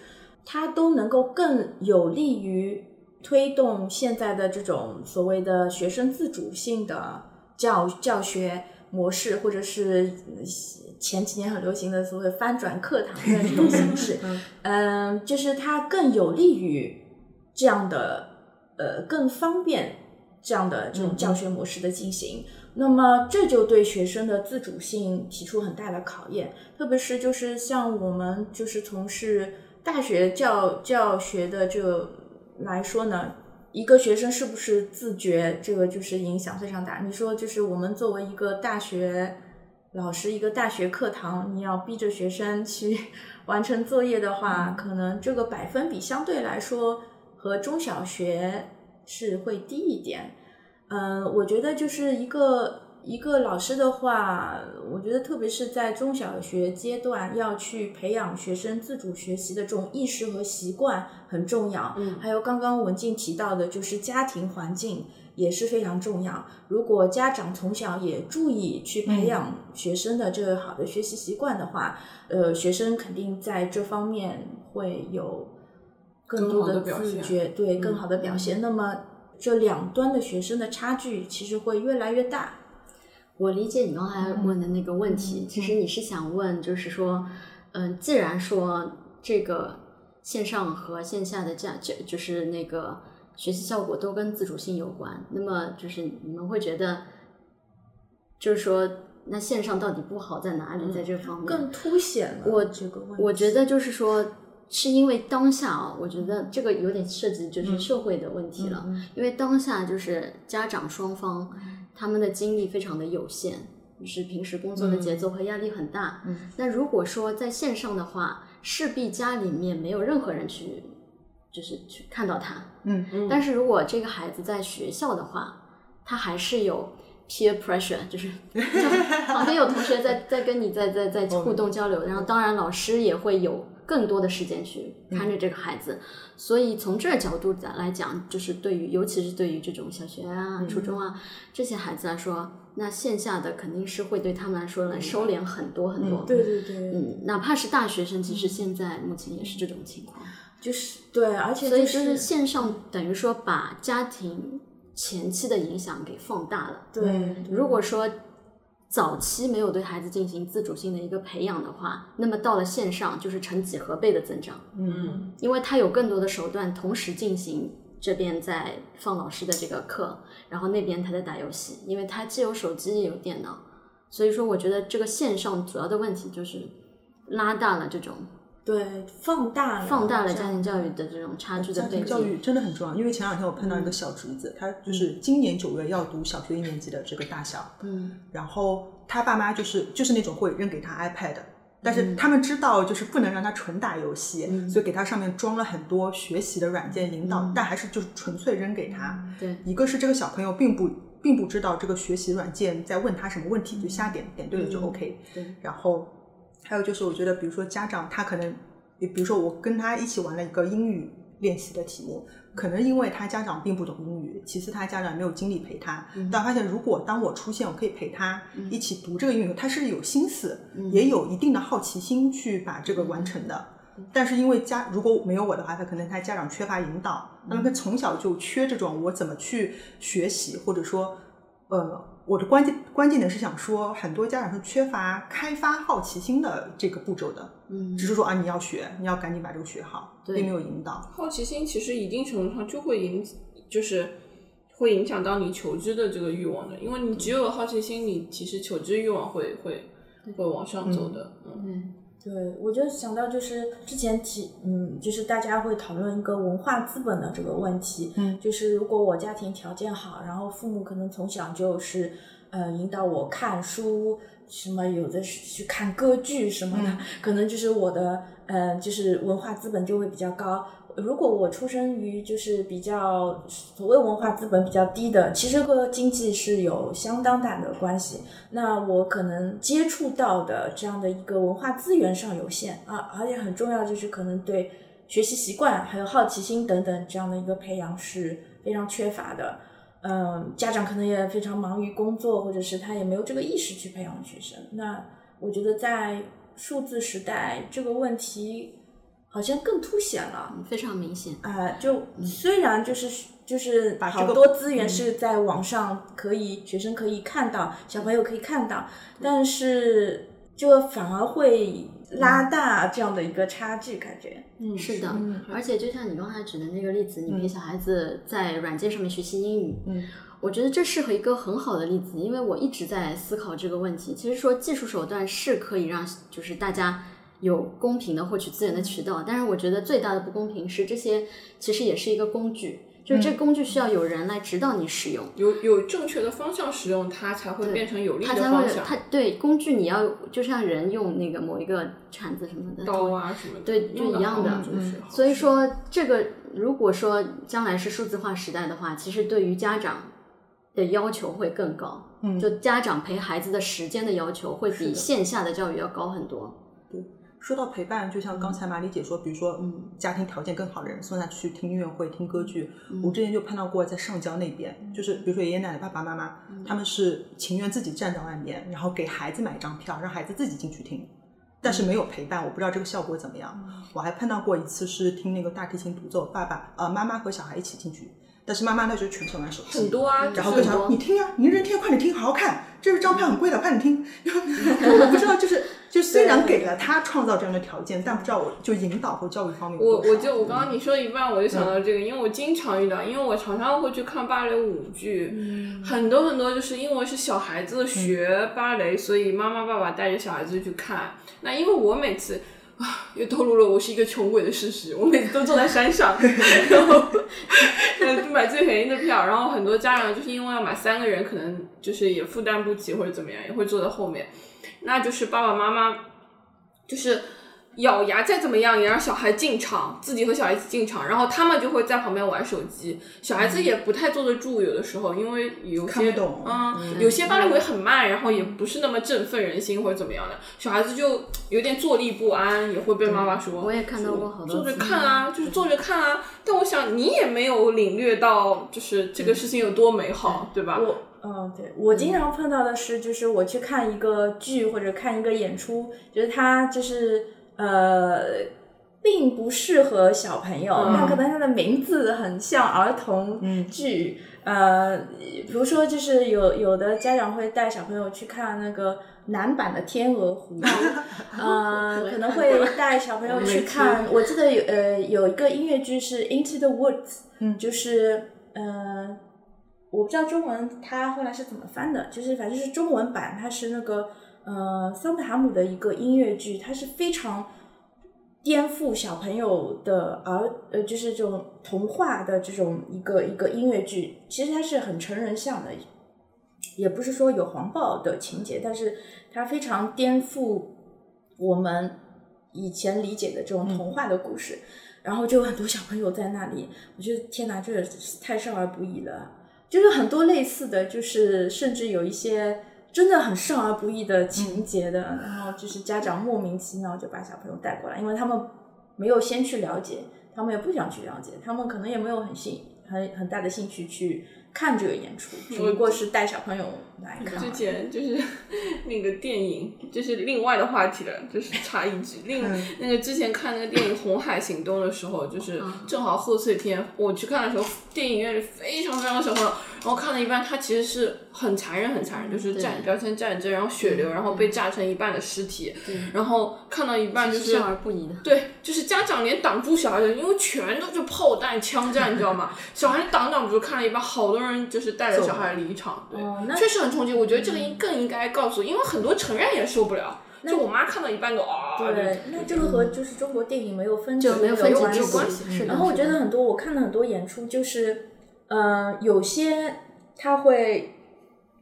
它都能够更有利于推动现在的这种所谓的学生自主性的教教学模式，或者是呃前几年很流行的所谓翻转课堂的这种形式。嗯，就是它更有利于这样的呃更方便这样的这种教学模式的进行。那么这就对学生的自主性提出很大的考验，特别是就是像我们就是从事大学教教学的这个来说呢，一个学生是不是自觉，这个就是影响非常大。你说就是我们作为一个大学老师，一个大学课堂，你要逼着学生去 完成作业的话，可能这个百分比相对来说和中小学是会低一点。嗯，我觉得就是一个一个老师的话，我觉得特别是在中小学阶段，要去培养学生自主学习的这种意识和习惯很重要。嗯还有刚刚文静提到的，就是家庭环境也是非常重要。如果家长从小也注意去培养学生的这个好的学习习惯的话，呃，学生肯定在这方面会有更更多的自觉，对更好的表现。那么这两端的学生的差距其实会越来越大。我理解你刚才问的那个问题，其实你是想问，就是说，嗯，既然说这个线上和线下的价，就就是那个学习效果都跟自主性有关，那么就是你们会觉得，就是说，那线上到底不好在哪里？在这方面，更凸显了我这个问题。我觉得就是说，是因为当下啊，我觉得这个有点涉及就是社会的问题了。因为当下就是家长双方他们的精力非常的有限，就是平时工作的节奏和压力很大。嗯那如果说在线上的话，势必家里面没有任何人去，就是去看到他。嗯嗯但是如果这个孩子在学校的话，他还是有 peer pressure，就是 旁边有同学在在跟你在在在互动交流，然后当然老师也会有更多的时间去看着这个孩子，所以从这个角度来讲，就是对于尤其是对于这种小学啊、初中啊这些孩子来说，那线下的肯定是会对他们来说来收敛很多很多。对对对，嗯，哪怕是大学生，其实现在目前也是这种情况。就是对，而且就所以就是线上等于说把家庭前期的影响给放大了。对，如果说早期没有对孩子进行自主性的一个培养的话，那么到了线上就是成几何倍的增长，嗯因为他有更多的手段同时进行。这边在放老师的这个课，然后那边他在打游戏，因为他既有手机也有电脑，所以说我觉得这个线上主要的问题就是拉大了这种对放大了放大了家庭教育的这种差距的背家庭教育。真的很重要，因为前两天我碰到一个小侄子，他就是今年九月要读小学一年级的这个大小，嗯，然后他爸妈就是就是那种会扔给他 iPad，但嗯是他们知道就是不能让他纯打游戏，所以给他上面装了很多学习的软件引导，但还是就是纯粹扔给他。嗯对，一个是这个小朋友并不并不知道这个学习软件在问他什么问题，就瞎点点对了就 OK。对，然后还有就是我觉得，比如说家长他可能，比比如说我跟他一起玩了一个英语练习的题目，可能因为他家长并不懂英语，其次他家长没有精力陪他，但发现如果当我出现，我可以陪他一起读这个英语，他是有心思，也有一定的好奇心去把这个完成的。但是因为家如果没有我的话，他可能他家长缺乏引导，那么他从小就缺这种我怎么去学习，或者说，呃，我的关键关键点是想说，很多家长是缺乏开发好奇心的这个步骤的，嗯，只是说啊你要学，你要赶紧把这个学好，对。并没有引导。好奇心其实一定程度上就会影，就是会影响到你求知的这个欲望的，因为你只有好奇心，你其实求知欲望会会会往上走的。嗯，对，我就想到就是之前提，嗯，就是大家会讨论一个文化资本的这个问题，嗯就是如果我家庭条件好，然后父母可能从小就是呃引导我看书，什么有的是去看歌剧什么的，可能就是我的呃就是文化资本就会比较高。如果我出生于就是比较所谓文化资本比较低的，其实和经济是有相当大的关系。那我可能接触到的这样的一个文化资源上有限啊，而且很重要就是可能对学习习惯还有好奇心等等这样的一个培养是非常缺乏的。嗯，家长可能也非常忙于工作，或者是他也没有这个意识去培养学生。那我觉得在数字时代，这个问题好像更凸显了。非常明显。啊、就虽然就是就是把这个好多资源是在网上可以、学生可以看到，小朋友可以看到，但是就反而会拉大这样的一个差距，感觉。嗯，是的，嗯而且就像你刚才举的那个例子，你陪小孩子在软件上面学习英语，嗯，我觉得这是一个很好的例子，因为我一直在思考这个问题。其实说技术手段是可以让就是大家有公平的获取资源的渠道，但是我觉得最大的不公平是这些其实也是一个工具，就是这工具需要有人来指导你使用。有有正确的方向使用，它才会变成有利的方向。它对工具你要就像人用那个某一个铲子什么的，刀啊什么的，对就一样的就是所以说，这个如果说将来是数字化时代的话，其实对于家长的要求会更高。嗯就家长陪孩子的时间的要求会比线下的教育要高很多。说到陪伴，就像刚才马丽姐说，比如说，嗯，家庭条件更好的人送他去听音乐会、听歌剧。我之前就碰到过，在上交那边，就是比如说爷爷奶奶、爸爸妈妈，他们是情愿自己站在外面，然后给孩子买一张票，让孩子自己进去听，但是没有陪伴，我不知道这个效果怎么样。我还碰到过一次是听那个大提琴独奏，爸爸呃妈妈和小孩一起进去，但是妈妈那时候全程玩手机，很多啊，然后跟就是小孩你听啊，你认真听，快点听，好好看，这个张票很贵的，快点听。我不知道，就是就虽然给了他创造这样的条件，但不知道我就引导和教育方面我我就我刚刚你说一半，我就想到这个，因为我经常遇到，因为我常常会去看芭蕾舞剧，很多很多就是因为是小孩子学芭蕾，所以妈妈爸爸带着小孩子去看。那因为我每次。啊，又透露了我是一个穷鬼的事实。我每次都坐在山上，然后买最便宜的票，然后很多家长就是因为要买三个人，可能就是也负担不起或者怎么样，也会坐在后面。那就是爸爸妈妈就是咬牙再怎么样也让小孩进场，自己和小孩一起进场，然后他们就会在旁边玩手机，小孩子也不太坐得住，有的时候因为有些嗯，有些芭蕾舞很慢，然后也不是那么振奋人心或者怎么样的，小孩子就有点坐立不安，也会被妈妈说。我也看到过好多坐着看啊，就是坐着看啊。但我想你也没有领略到，就是这个事情有多美好，对吧？我嗯，对。我经常碰到的是，就是我去看一个剧或者看一个演出，就是它就是呃，并不适合小朋友，嗯。那、可能它的名字很像儿童剧，呃，比如说就是有有的家长会带小朋友去看那个男版的《天鹅湖 》，呃，可能会带小朋友去看，我记得有呃有一个音乐剧是《Into the Woods》，嗯。就是呃。我不知道中文它后来是怎么翻的，就是反正是中文版，它是那个呃桑德哈姆的一个音乐剧，它是非常颠覆小朋友的儿呃，就是这种童话的这种一个一个音乐剧，其实它是很成人向的，也不是说有黄暴的情节，但是它非常颠覆我们以前理解的这种童话的故事。然后就有很多小朋友在那里，我觉得天哪，这太少儿不宜了。就是很多类似的就是，甚至有一些真的很少儿不宜的情节的，然后就是家长莫名其妙就把小朋友带过来，因为他们没有先去了解，他们也不想去了解，他们可能也没有很兴很很大的兴趣去看这个演出，只不过是带小朋友之前就是 那个电影，就是另外的话题了，就是 插一句，另嗯那个之前看那个电影《红海行动》的时候，就是正好贺岁片，我去看的时候，电影院里非常非常小朋友，然后看了一半，它其实是很残忍很残忍，就是战标签战争，然后血流，然后被炸成一半的尸体，然后看到一半就是少儿不宜的。对，就是家长连挡住小孩的，因为全都是炮弹、枪战，你知道吗？小孩挡挡不住，看了一半，好多人就是带着小孩离场，对，哦确实很冲击。我觉得这个应更应该告诉，因为很多成人也受不了。就我妈看到一半都啊，对，那这个和就是中国电影没有分就没有分级关系然后我觉得很多，我看了很多演出，就是，呃，有些他会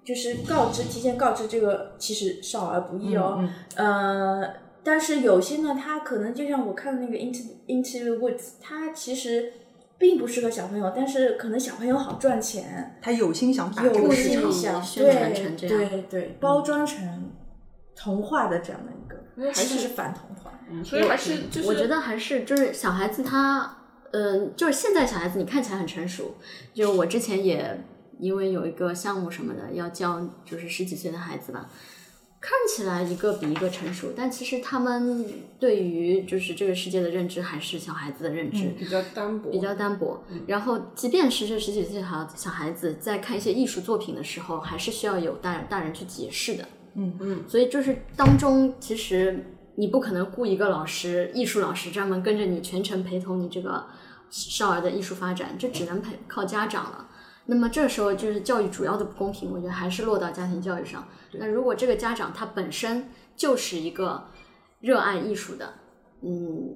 就是告知，提前告知这个其实少儿不宜哦，嗯呃，但是有些呢，他可能就像我看的那个 Into Into the Woods，他其实并不适合小朋友，但是可能小朋友好赚钱，他有心想把这有个市场，宣传成这样对对，包装成童话的这样的一个，还是是反童话。所以还是就是我觉得还是就是小孩子他，嗯、就是现在小孩子你看起来很成熟，就我之前也因为有一个项目什么的要教，就是十几岁的孩子吧，看起来一个比一个成熟，但其实他们对于就是这个世界的认知还是小孩子的认知。比较单薄，比较单薄，然后即便是这十几岁的小小孩子在看一些艺术作品的时候，还是需要有大大人去解释的。嗯嗯，所以就是当中，其实你不可能雇一个老师，艺术老师专门跟着你全程陪同你这个少儿的艺术发展，这只能陪靠家长了。那么这时候就是教育主要的不公平，我觉得还是落到家庭教育上。那如果这个家长他本身就是一个热爱艺术的，嗯，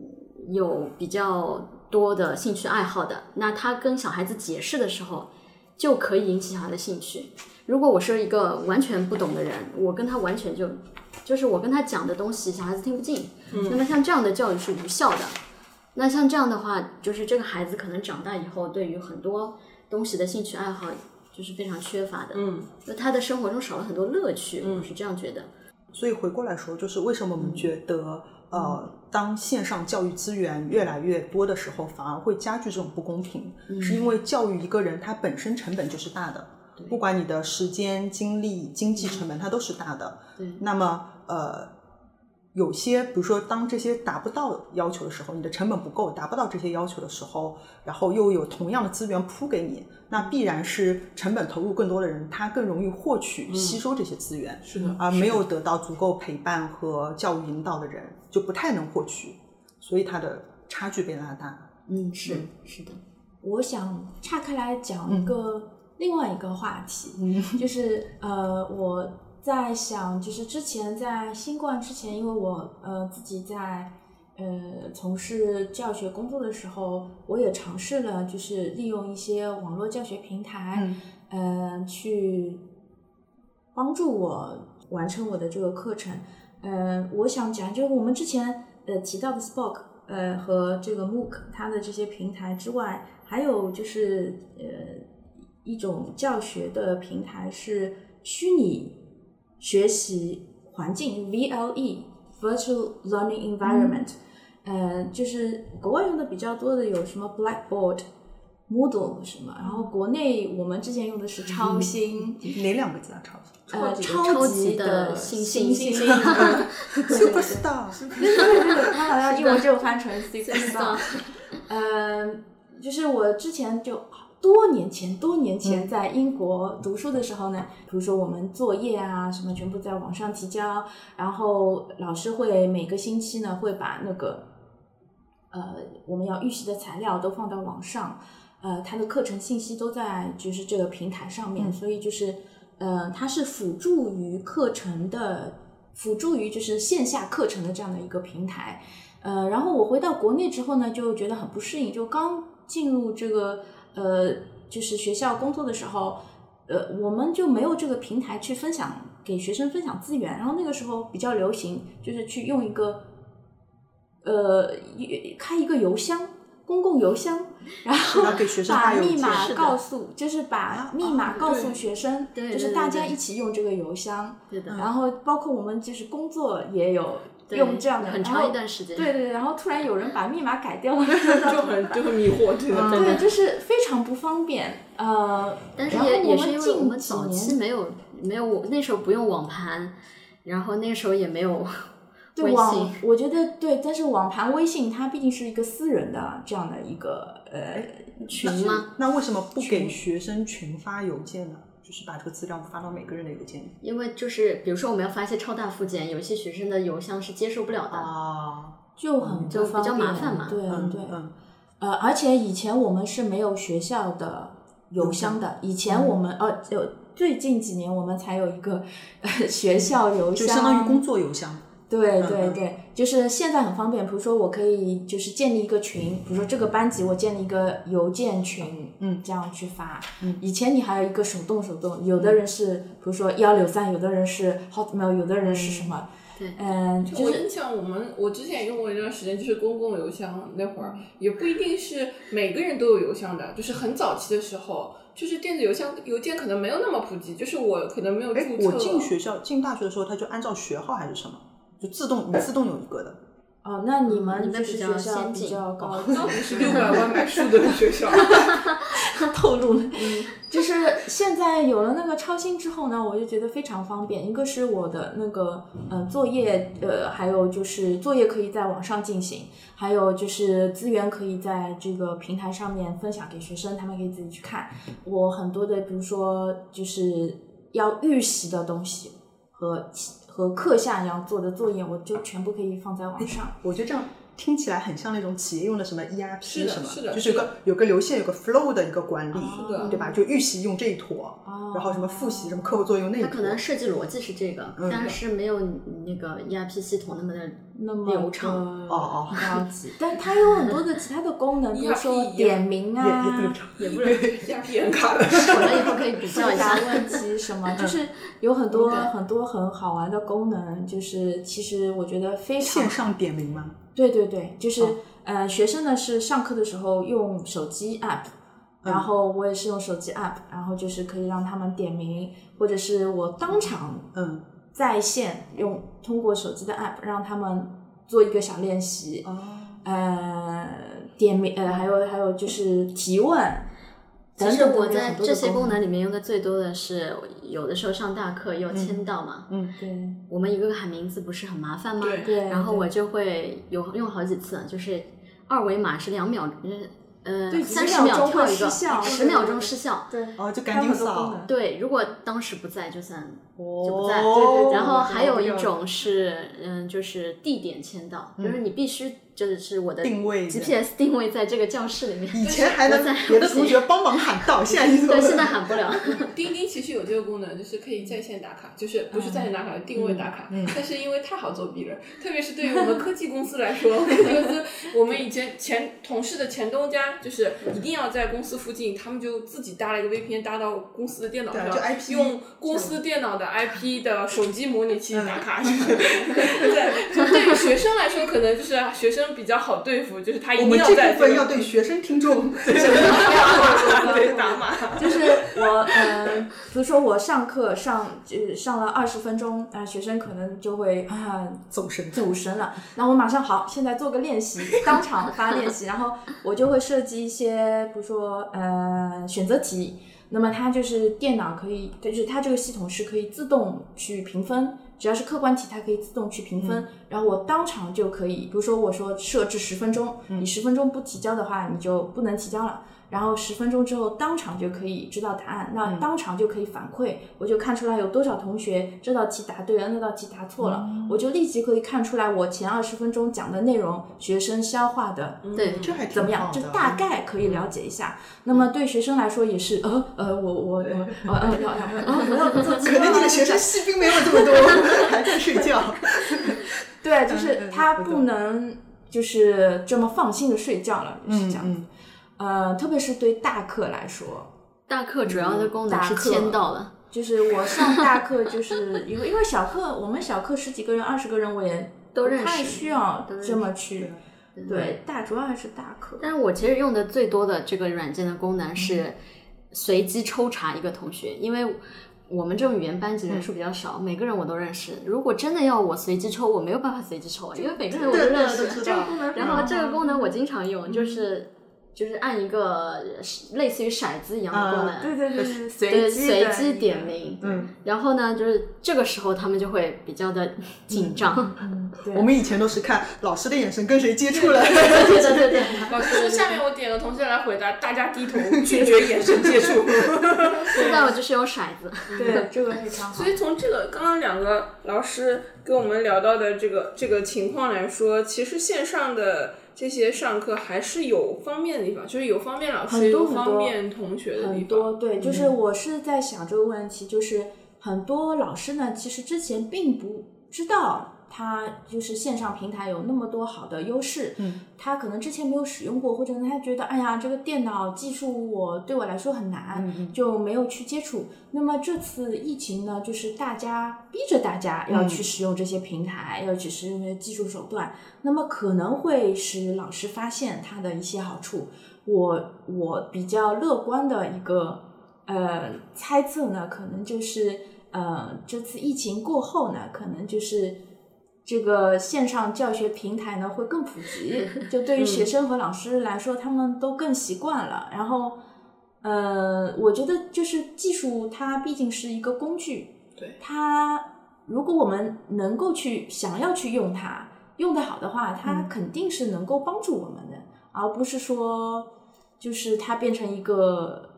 有比较多的兴趣爱好的，那他跟小孩子解释的时候，就可以引起小孩的兴趣。如果我是一个完全不懂的人，我跟他完全就，就是我跟他讲的东西，小孩子听不进。那么像这样的教育是无效的。那像这样的话，就是这个孩子可能长大以后，对于很多东西的兴趣爱好就是非常缺乏的。嗯，那他的生活中少了很多乐趣，我是这样觉得。所以回过来说，就是为什么我们觉得，呃，当线上教育资源越来越多的时候，反而会加剧这种不公平，是因为教育一个人，他本身成本就是大的，不管你的时间、精力、经济成本，它都是大的。对。那么，呃，有些，比如说，当这些达不到要求的时候，你的成本不够，达不到这些要求的时候，然后又有同样的资源铺给你，那必然是成本投入更多的人，他更容易获取、吸收这些资源。是的，而没有得到足够陪伴和教育引导的人，就不太能获取，所以它的差距被拉大。嗯，是是的。我想岔开来讲一个、另外一个话题，嗯就是呃，我在想，就是之前在新冠之前，因为我呃自己在呃从事教学工作的时候，我也尝试了，就是利用一些网络教学平台，呃，去帮助我完成我的这个课程。呃，我想讲，就是我们之前呃提到的 Spoke，呃和这个 MOOC 它的这些平台之外，还有就是呃一种教学的平台是虚拟学习环境 VLE (Virtual Learning Environment)。呃，就是国外用的比较多的有什么 Blackboard、Moodle 什么。然后国内我们之前用的是超星。哪两个字啊超星？呃，超级的星星。superstar。哈哈哈。他好像英文就翻成 superstar。嗯，就是我之前就。多年前，多年前在英国读书的时候呢，比如说我们作业啊什么全部在网上提交，然后老师会每个星期呢会把那个呃我们要预习的材料都放到网上，呃，他的课程信息都在就是这个平台上面，所以就是呃它是辅助于课程的。辅助于就是线下课程的这样的一个平台，呃，然后我回到国内之后呢，就觉得很不适应，就刚进入这个呃，就是学校工作的时候，呃，我们就没有这个平台去分享给学生分享资源，然后那个时候比较流行，就是去用一个呃一开一个邮箱。公共邮箱，然后把密码告诉，就是把密码告诉学生，就是大家一起用这个邮箱。对的，然后包括我们就是工作也有对用这样的，很长一段时间。对对对，然后突然有人把密码改掉了，就很就很迷惑，对的。对，就是非常不方便。呃，但是然后也也是我们因为我们早期没有没有那时候不用网盘，然后那个时候也没有对微网信，，我觉得对，但是网盘、微信它毕竟是一个私人的这样的一个呃群吗？那为什么不给学生群发邮件呢？就是把这个资料发到每个人的邮件里因为就是比如说我们要发一些超大附件，有一些学生的邮箱是接受不了的。啊，就很就比较麻烦嘛。对嗯对，嗯，呃，而且以前我们是没有学校的邮箱的，以前我们呃有最近几年我们才有一个呃 学校邮箱，就相当于工作邮箱。对嗯嗯对对，就是现在很方便。比如说，我可以就是建立一个群，比如说这个班级我建立一个邮件群，嗯这样去发。嗯以前你还有一个手动手动，有的人是比如说幺六三，有的人是 Hotmail，有的人是什么？对嗯，就是我印象，我们我之前也用过一段时间，就是公共邮箱那会儿，也不一定是每个人都有邮箱的，就是很早期的时候，就是电子邮箱邮件可能没有那么普及，就是我可能没有注哎，册。我进学校进大学的时候，他就按照学号还是什么，就自动你自动有一个的。哦，那你你们们比较就是学校比较高那我们是六百万买书的学校，透露了，就是现在有了那个超星之后呢，我就觉得非常方便。一个是我的那个呃作业，呃，还有就是作业可以在网上进行，还有就是资源可以在这个平台上面分享给学生，他们可以自己去看。我很多的，比如说就是要预习的东西和和课下要做的作业，我就全部可以放在网上。我觉得这样听起来很像那种企业用的什么 ERP 什么，是的就是有个有个流线有个 flow 的一个管理，是的对吧？就预习用这一坨，哦然后什么复习什么客户作用那一坨。它可能设计逻辑是这个，嗯但是没有那个 ERP 系统那么的那么流畅的哦哦高级，但它有很多的其他的功能，比如说点名啊、唱。也不是亚皮很卡的。我们以后可以比较回一下。问题什么，就是有很多很多很好玩的功能，就是其实我觉得非常线上点名吗？对对对，就是、哦。呃，学生呢是上课的时候用手机 app，然后我也是用手机 app，然后就是可以让他们点名，或者是我当场嗯，在线用通过手机的 app 让他们做一个小练习，哦，呃，点名呃，还有还有就是提问。其实等等我在这些功能能里面用的最多的是，有的时候上大课要签到嘛，嗯对我们一个个喊名字不是很麻烦吗？对然后我就会有用好几次，就是二维码是两秒，呃，对三十秒跳一个，十秒钟失效。对哦，就赶紧扫。对，如果当时不在就算哦就不在。对对对然后还有一种是，嗯，就是地点签到，就是你必须就是我的定位 GPS 定位在这个教室里面。以前还能在别的同学帮忙喊到，现在你怎么对，现在喊不了。钉钉其实有这个功能，就是可以在线打卡，就是不是在线打卡，定位打卡。嗯但是因为太好作弊了，特别是对于我们科技公司来说，科技公司我们以前前同事的前东家，就是一定要在公司附近，他们就自己搭了一个 VPN 搭到公司的电脑上，就 IP 用公司电脑的 IP 的手机模拟器打卡。对，就对于学生来说，可能就是学生比较好对付，就是他一定我们这部分要对学生听众，对打码。就是我呃，比如说我上课上就是上了二十分钟，啊、学生可能就会啊走神。走神了，那我马上好，现在做个练习，当场发练习，然后我就会设计一些，比如说呃选择题，那么它就是电脑可以，就是它这个系统是可以自动去评分，只要是客观题，它可以自动去评分，然后我当场就可以，比如说我说设置十分钟，你十分钟不提交的话，你就不能提交了。然后十分钟之后当场就可以知道答案，那当场就可以反馈，我就看出来有多少同学这道题答对了，那道题答错了，我就立即可以看出来我前二十分钟讲的内容学生消化的对，这还挺怎么样，就大概可以了解一下。那么对学生来说也是，呃呃，我我我 呃呃要要呃我要做可能你的学生细菌没有这么多，还在睡觉。对，就嗯是嗯他不能就是这么放心的睡觉了，是这样子。嗯呃，特别是对大课来说，大课主要的功能是签到的，就是我上大课，就是因为因为小课，我们小课十几个人、二十个人，我也都认识不太需要这么去。对对，大主要还是大课。但是我其实用的最多的这个软件的功能是随机抽查一个同学，因为我们这种语言班级人数比较少，每个人我都认识。如果真的要我随机抽，我没有办法随机抽啊，因为每个人我都认识。这个功能然后这个功能我经常用，就是就是按一个类似于骰子一样的功能，对对对对，对 随机随机点名。嗯，然后呢，就是这个时候他们就会比较的紧张。嗯，对，我们以前都是看老师的眼神跟谁接触了。对对对对，老师，下面我点个同学来回答，大家低头拒绝眼神接触。现在我就是用骰子。对这个非常好所。以从这个刚刚两个老师跟我们聊到的这个这个情况来说，其实线上的这些上课还是有方便的地方，就是有方便老师，有方便同学的地方。很多对，就是我是在想这个问题，就是很多老师呢，其实之前并不知道他就是线上平台有那么多好的优势，嗯，他可能之前没有使用过，或者呢他觉得哎呀这个电脑技术我对我来说很难，嗯就没有去接触。那么这次疫情呢，就是大家逼着大家要去使用这些平台，要去使用这些技术手段，那么可能会使老师发现它的一些好处。我我比较乐观的一个呃猜测呢，可能就是呃这次疫情过后呢，可能就是这个线上教学平台呢会更普及，就对于学生和老师来说，他们都更习惯了。然后呃，我觉得就是技术它毕竟是一个工具，对它如果我们能够去想要去用它，用得好的话，它肯定是能够帮助我们的，而不是说就是它变成一个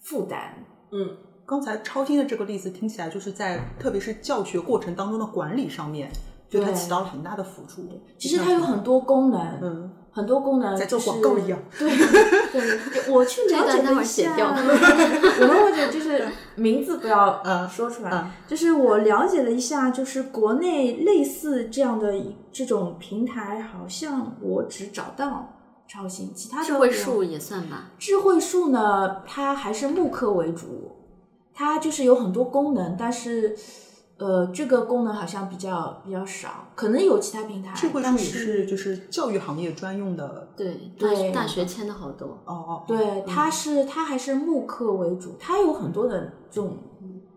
负担。嗯，刚才超听的这个例子听起来就是在特别是教学过程当中的管理上面，对它起到了很大的辅助。其实它有很多功能，嗯，很多功能在做广告一样。对对，我去了解了一下，儿写掉我们或者就是名字不要嗯说出来，嗯就是我了解了一下，就是国内类似这样的一这种平台，好像我只找到超新，其他的智慧树也算吧，智慧树呢，它还是慕课为主，它就是有很多功能，但是呃，这个功能好像比较比较少，可能有其他平台，智慧树也是是就是教育行业专用的。对，大对大学签的好多。哦哦，对，它是它还是慕课为主，它有很多的这种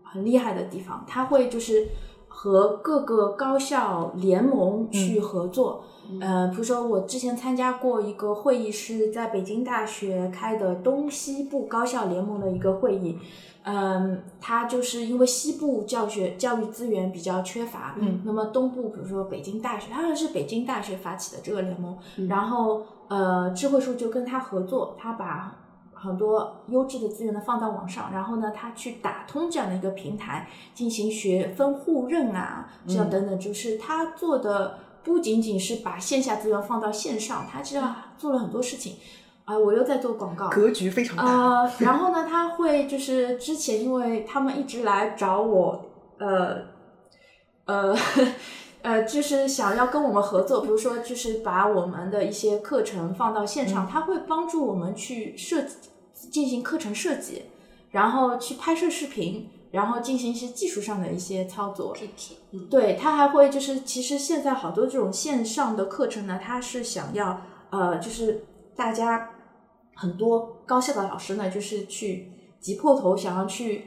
很厉害的地方，它会就是和各个高校联盟去合作。呃，比如说我之前参加过一个会议，是在北京大学开的东西部高校联盟的一个会议。嗯，它就是因为西部教学教育资源比较缺乏，嗯，那么东部比如说北京大学，它好像是北京大学发起的这个联盟，然后呃，智慧树就跟他合作，他把很多优质的资源呢放到网上，然后呢，他去打通这样的一个平台，进行学分互认啊，这样等等，就是他做的不仅仅是把线下资源放到线上，他其实做了很多事情。啊、我又在做广告，格局非常大。呃，然后呢，他会就是之前因为他们一直来找我，呃，呃，呃，就是想要跟我们合作，比如说就是把我们的一些课程放到线上，他会帮助我们去设计进行课程设计，然后去拍摄视频，然后进行一些技术上的一些操作。对他还会就是，其实现在好多这种线上的课程呢，他是想要呃，就是大家很多高校的老师呢，就是去挤破头想要去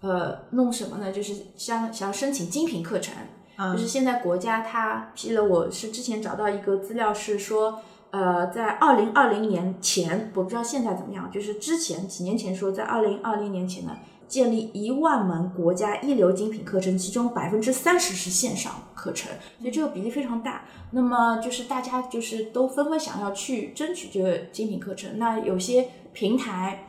呃弄什么呢？就是想想要申请精品课程，嗯就是现在国家它批了，我是之前找到一个资料是说。呃，在二零二零年前，我不知道现在怎么样，就是之前几年前说，在二零二零年前呢，建立一万门国家一流精品课程，其中百分之三十是线上课程，所以这个比例非常大。那么就是大家就是都纷纷想要去争取这个精品课程，那有些平台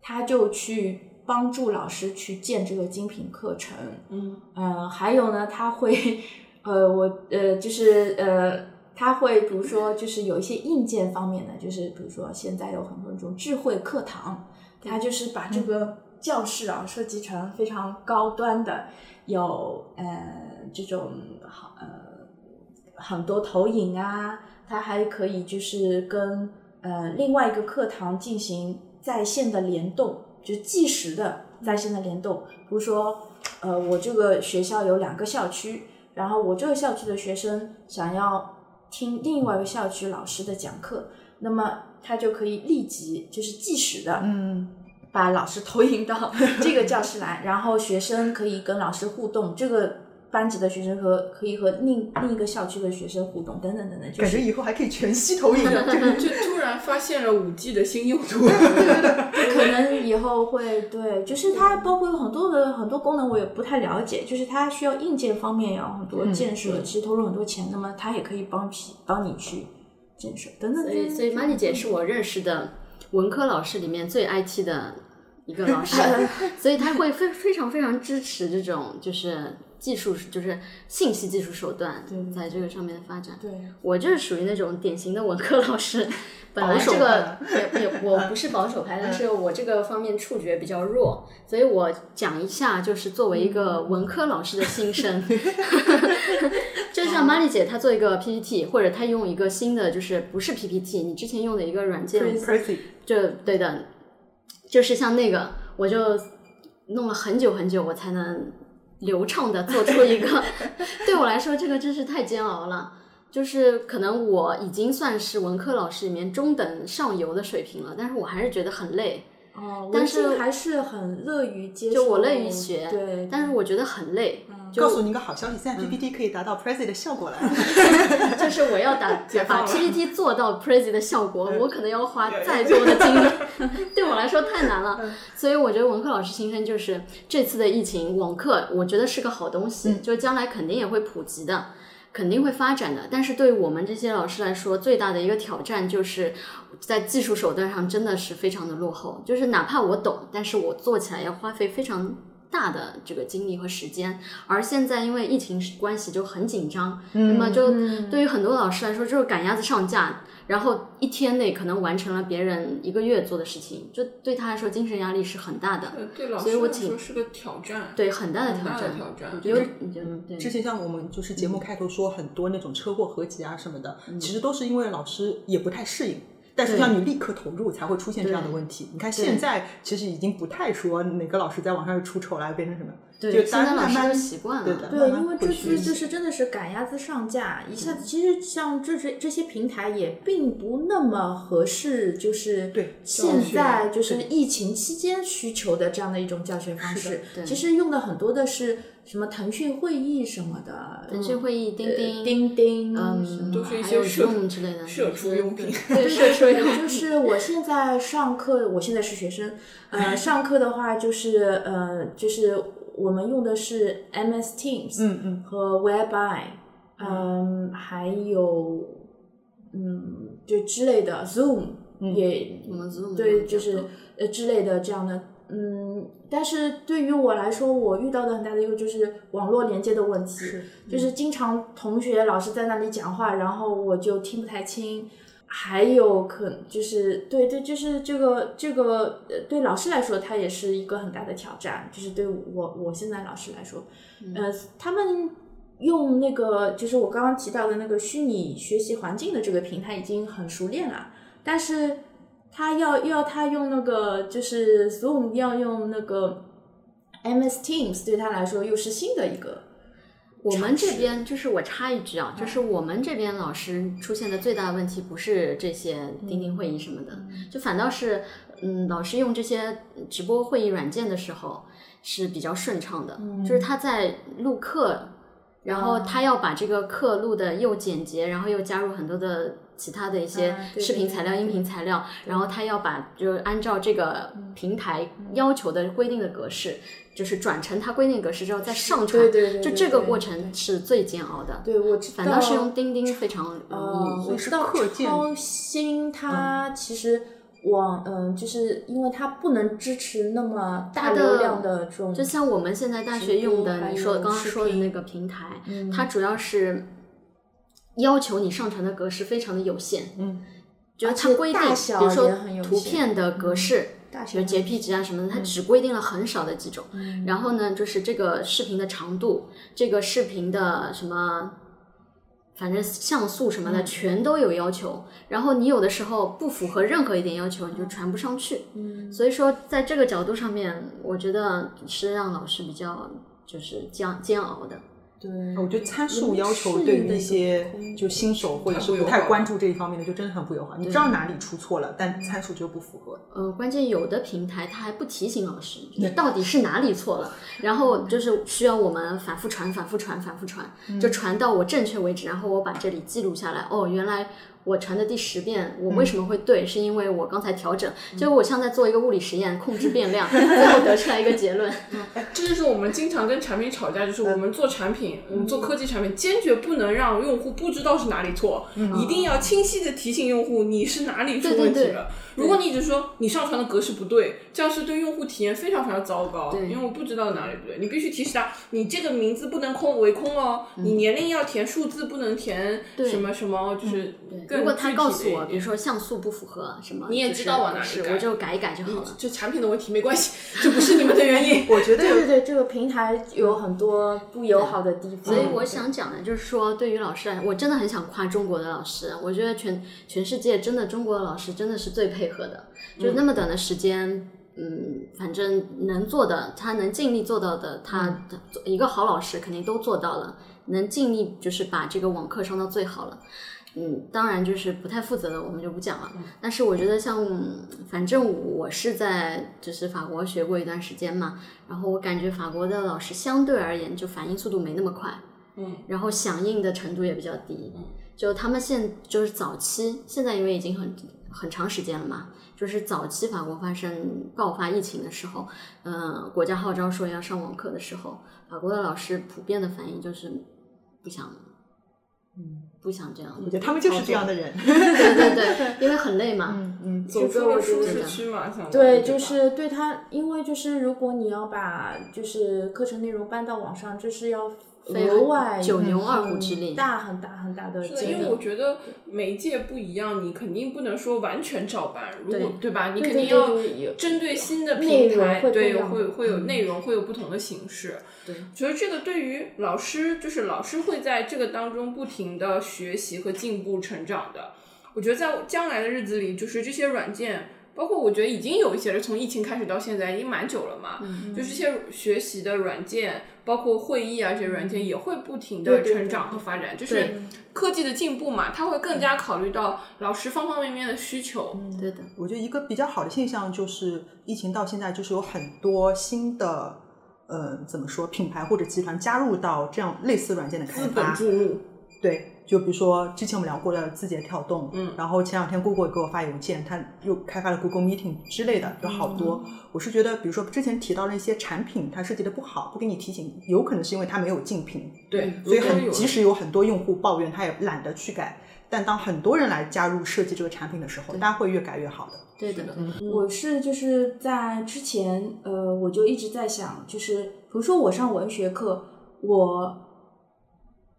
他就去帮助老师去建这个精品课程，嗯，呃，还有呢，他会，呃，我呃，就是呃，他会比如说就是有一些硬件方面的，就是比如说现在有很多这种智慧课堂，他就是把这个教室啊设计成非常高端的，有呃这种好呃很多投影啊，它还可以就是跟呃另外一个课堂进行在线的联动，就是计时的在线的联动。比如说，呃，我这个学校有两个校区，然后我这个校区的学生想要听另外一个校区老师的讲课，那么他就可以立即就是即时的，嗯，把老师投影到这个教室来，然后学生可以跟老师互动，这个班级的学生和可以和另另一个校区的学生互动，等等等等，就是感觉以后还可以全息投影的，这个就突然发现了五 G 的新用途。可能以后会对，就是它包括有很多的很多功能我也不太了解，就是它需要硬件方面要很多建设，其实投入很多钱，那么它也可以帮批帮你去建设等等。所以，所以 Money 姐是我认识的文科老师里面最 IT 的一个老师，所以他会非非常非常支持这种就是技术，就是信息技术手段在这个上面的发展。对，我就是属于那种典型的文科老师，本来保守这个也也我不是保守派，但是我这个方面触觉比较弱，所以我讲一下，就是作为一个文科老师的心声 就像 Money 姐她做一个 PPT，或者她用一个新的就是不是 PPT，你之前用的一个软件就对的，就是像那个，我就弄了很久很久，我才能流畅的做出一个。对我来说，这个真是太煎熬了。就是可能我已经算是文科老师里面中等上游的水平了，但是我还是觉得很累。哦，但是还是很乐于接受，就我乐于学，对，但是我觉得很累。告诉你一个好消息，现在 PPT 可以达到 Prezi 的效果了。就是我要打把 PPT 做到 Prezi 的效果，我可能要花再多的精力 对我来说太难了。所以我觉得文科老师心声就是这次的疫情网课，我觉得是个好东西，就将来肯定也会普及的，肯定会发展的。但是对于我们这些老师来说，最大的一个挑战就是在技术手段上真的是非常的落后，就是哪怕我懂，但是我做起来要花费非常。大的这个精力和时间，而现在因为疫情关系就很紧张，那么就对于很多老师来说就是赶鸭子上架，然后一天内可能完成了别人一个月做的事情，就对他来说精神压力是很大的，对老所以我来说是个挑战，对很大的挑战，挑战。有你就对之前像我们就是节目开头说很多那种车祸合集啊什么的，其实都是因为老师也不太适应。但是要你立刻投入，才会出现这样的问题。你看现在其实已经不太说哪个老师在网上又出丑了，变成什么，对，就现在老师都慢慢习惯了，对因为这次就是真的是赶鸭子上架，一下子其实像这些这些平台也并不那么合适，就是对现在就是疫情期间需求的这样的一种教学方式。对。其实用的很多的是什么腾讯会议什么的，腾讯会议、钉呃钉、钉钉，嗯什么都是一还有些社 Zoom 之类的社畜用品。对社畜用品。就是我现在上课，我现在是学生，呃，上课的话就是呃，就是我们用的是 MS Teams，嗯嗯，和 WebEye，嗯，还有嗯，就之类的 Zoom 也我们 Zoom 对，就是呃之类的这样的，嗯，但是对于我来说，我遇到的很大的一个就是网络连接的问题，就是经常同学老师在那里讲话，然后我就听不太清。还有可就是对对，就是这个这个呃，对老师来说，它也是一个很大的挑战。就是对我我现在老师来说，呃，他们用那个就是我刚刚提到的那个虚拟学习环境的这个平台已经很熟练了，但是他要要他用那个就是 Zoom 要用那个 MS Teams，对他来说又是新的一个。我们这边就是我插一句啊，就是我们这边老师出现的最大的问题不是这些钉钉会议什么的，就反倒是嗯，老师用这些直播会议软件的时候是比较顺畅的，就是他在录课，然后他要把这个课录的又简洁，然后又加入很多的其他的一些视频材料、对对音频材料，然后他要把就是按照这个平台要求的规定的格式。就是转成它规定格式之后再上传，对对对对就这个过程是最煎熬的。对，我知道。反倒是用钉钉非常容呃，易。我知道超新它其实网嗯，就是因为它不能支持那么大的流量的这种，就像我们现在大学用的，你说刚刚说的那个平台，嗯它主要是要求你上传的格式非常的有限，嗯，就是它规定，比如说图片的格式，大比如小 JPG 啊什么的，它只规定了很少的几种。然后呢，就是这个视频的长度，这个视频的什么反正像素什么的全都有要求，然后你有的时候不符合任何一点要求，你就传不上去。嗯，所以说在这个角度上面，我觉得是让老师比较就是煎煎熬的。对，我觉得参数要求对于一些就新手或者是不太关注这一方面的，就真的很不友好。你知道哪里出错了，但参数就不符合。呃，关键有的平台它还不提醒老师，就是到底是哪里错了，然后就是需要我们反复传、反复传、反复传，就传到我正确为止，然后我把这里记录下来。哦，原来。我传的第十遍，我为什么会对？是因为我刚才调整，就我像在做一个物理实验，控制变量，最后得出来一个结论。哎，这就是我们经常跟产品吵架，就是我们做产品，我们做科技产品，坚决不能让用户不知道是哪里错，一定要清晰的提醒用户你是哪里出问题了。如果你一直说你上传的格式不对，这样是对用户体验非常非常糟糕。因为我不知道哪里不对，你必须提示他，你这个名字不能空为空哦，你年龄要填数字，不能填什么什么，就是如果他告诉我，比如说像素不符合什么，你也知道往哪里改，我就改一改就好了。就产品的问题没关系，这不是你们的原因。我觉得对对对，这个平台有很多不友好的地方。所以我想讲的就是说，对于老师来，我真的很想夸中国的老师。我觉得全全世界真的中国的老师真的是最配合的。就那么短的时间，嗯，反正能做的，他能尽力做到的，他一个好老师肯定都做到了，能尽力就是把这个网课上到最好了。嗯，当然就是不太负责的，我们就不讲了。但是我觉得像，反正我是在就是法国学过一段时间嘛，然后我感觉法国的老师相对而言就反应速度没那么快，嗯，然后响应的程度也比较低。就他们现就是早期，现在因为已经很很长时间了嘛。就是早期法国发生爆发疫情的时候，嗯，国家号召说要上网课的时候，法国的老师普遍的反应就是不想，嗯，不想这样。我觉得他们就是这样的人。对对对，因为很累嘛。嗯嗯，走出了舒适区嘛，想对，就是对他，因为就是如果你要把就是课程内容搬到网上，这是要。额外九牛二虎之力，大很大很大的。是因为我觉得媒介不一样，你肯定不能说完全照搬，如果对吧？你肯定要针对新的平台，对，会会有内容，会有不同的形式。对，所以这个对于老师，就是老师会在这个当中不停的学习和进步成长的。我觉得在将来的日子里，就是这些软件。包括我觉得已经有一些了，从疫情开始到现在已经蛮久了嘛，就是一些学习的软件，包括会议啊这些软件也会不停的成长和发展，就是科技的进步嘛，它会更加考虑到老师方方面面的需求。嗯。对的，我觉得一个比较好的现象就是疫情到现在就是有很多新的呃怎么说品牌或者集团加入到这样类似软件的开发，资本注入，对。就比如说之前我们聊过的字节跳动，嗯，然后前两天 Google 给我发邮件，他又开发了 Google Meeting 之类的，有好多。我是觉得，比如说之前提到的一些产品，它设计的不好，不给你提醒，有可能是因为它没有竞品，对，所以很即使有很多用户抱怨，他也懒得去改。但当很多人来加入设计这个产品的时候，大家会越改越好的。对的，我是就是在之前，呃，我就一直在想，就是比如说我上文学课，我。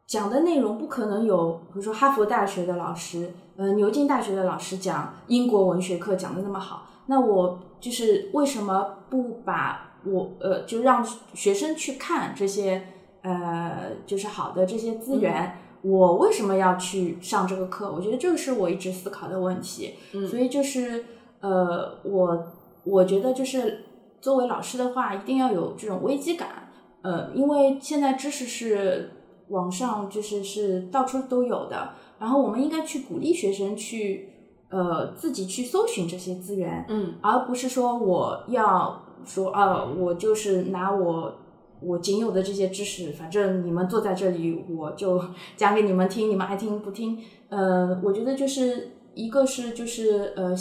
讲的内容不可能有，比如说哈佛大学的老师，呃，牛津大学的老师讲英国文学课讲的那么好，那我就是为什么不把我呃，就让学生去看这些呃，就是好的这些资源，我为什么要去上这个课？我觉得这个是我一直思考的问题。嗯，所以就是呃，我我觉得就是作为老师的话，一定要有这种危机感，呃，因为现在知识是。网上就是是到处都有的，然后我们应该去鼓励学生去，呃，自己去搜寻这些资源，嗯，而不是说我要说啊，我就是拿我我仅有的这些知识，反正你们坐在这里，我就 讲给你们听，你们爱听不听，呃，我觉得就是一个是就是呃，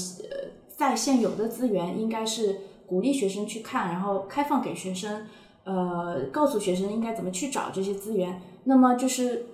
在现有的资源，应该是鼓励学生去看，然后开放给学生，呃，告诉学生应该怎么去找这些资源。那么就是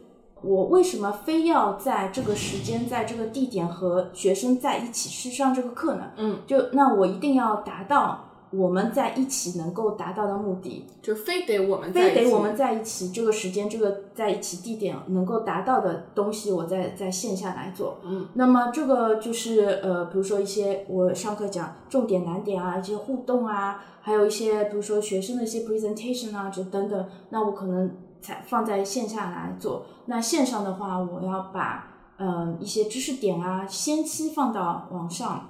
我为什么非要在这个时间、在这个地点和学生在一起去上这个课呢？嗯，就那我一定要达到我们在一起能够达到的目的，就非得我们非得我们在一起这个时间、这个在一起地点能够达到的东西，我在在线下来做。嗯，那么这个就是呃，比如说一些我上课讲重点难点啊，一些互动啊，还有一些比如说学生的一些 presentation 啊，就等等，那我可能。才放在线下来做。那线上的话，我要把嗯一些知识点啊、先期放到网上，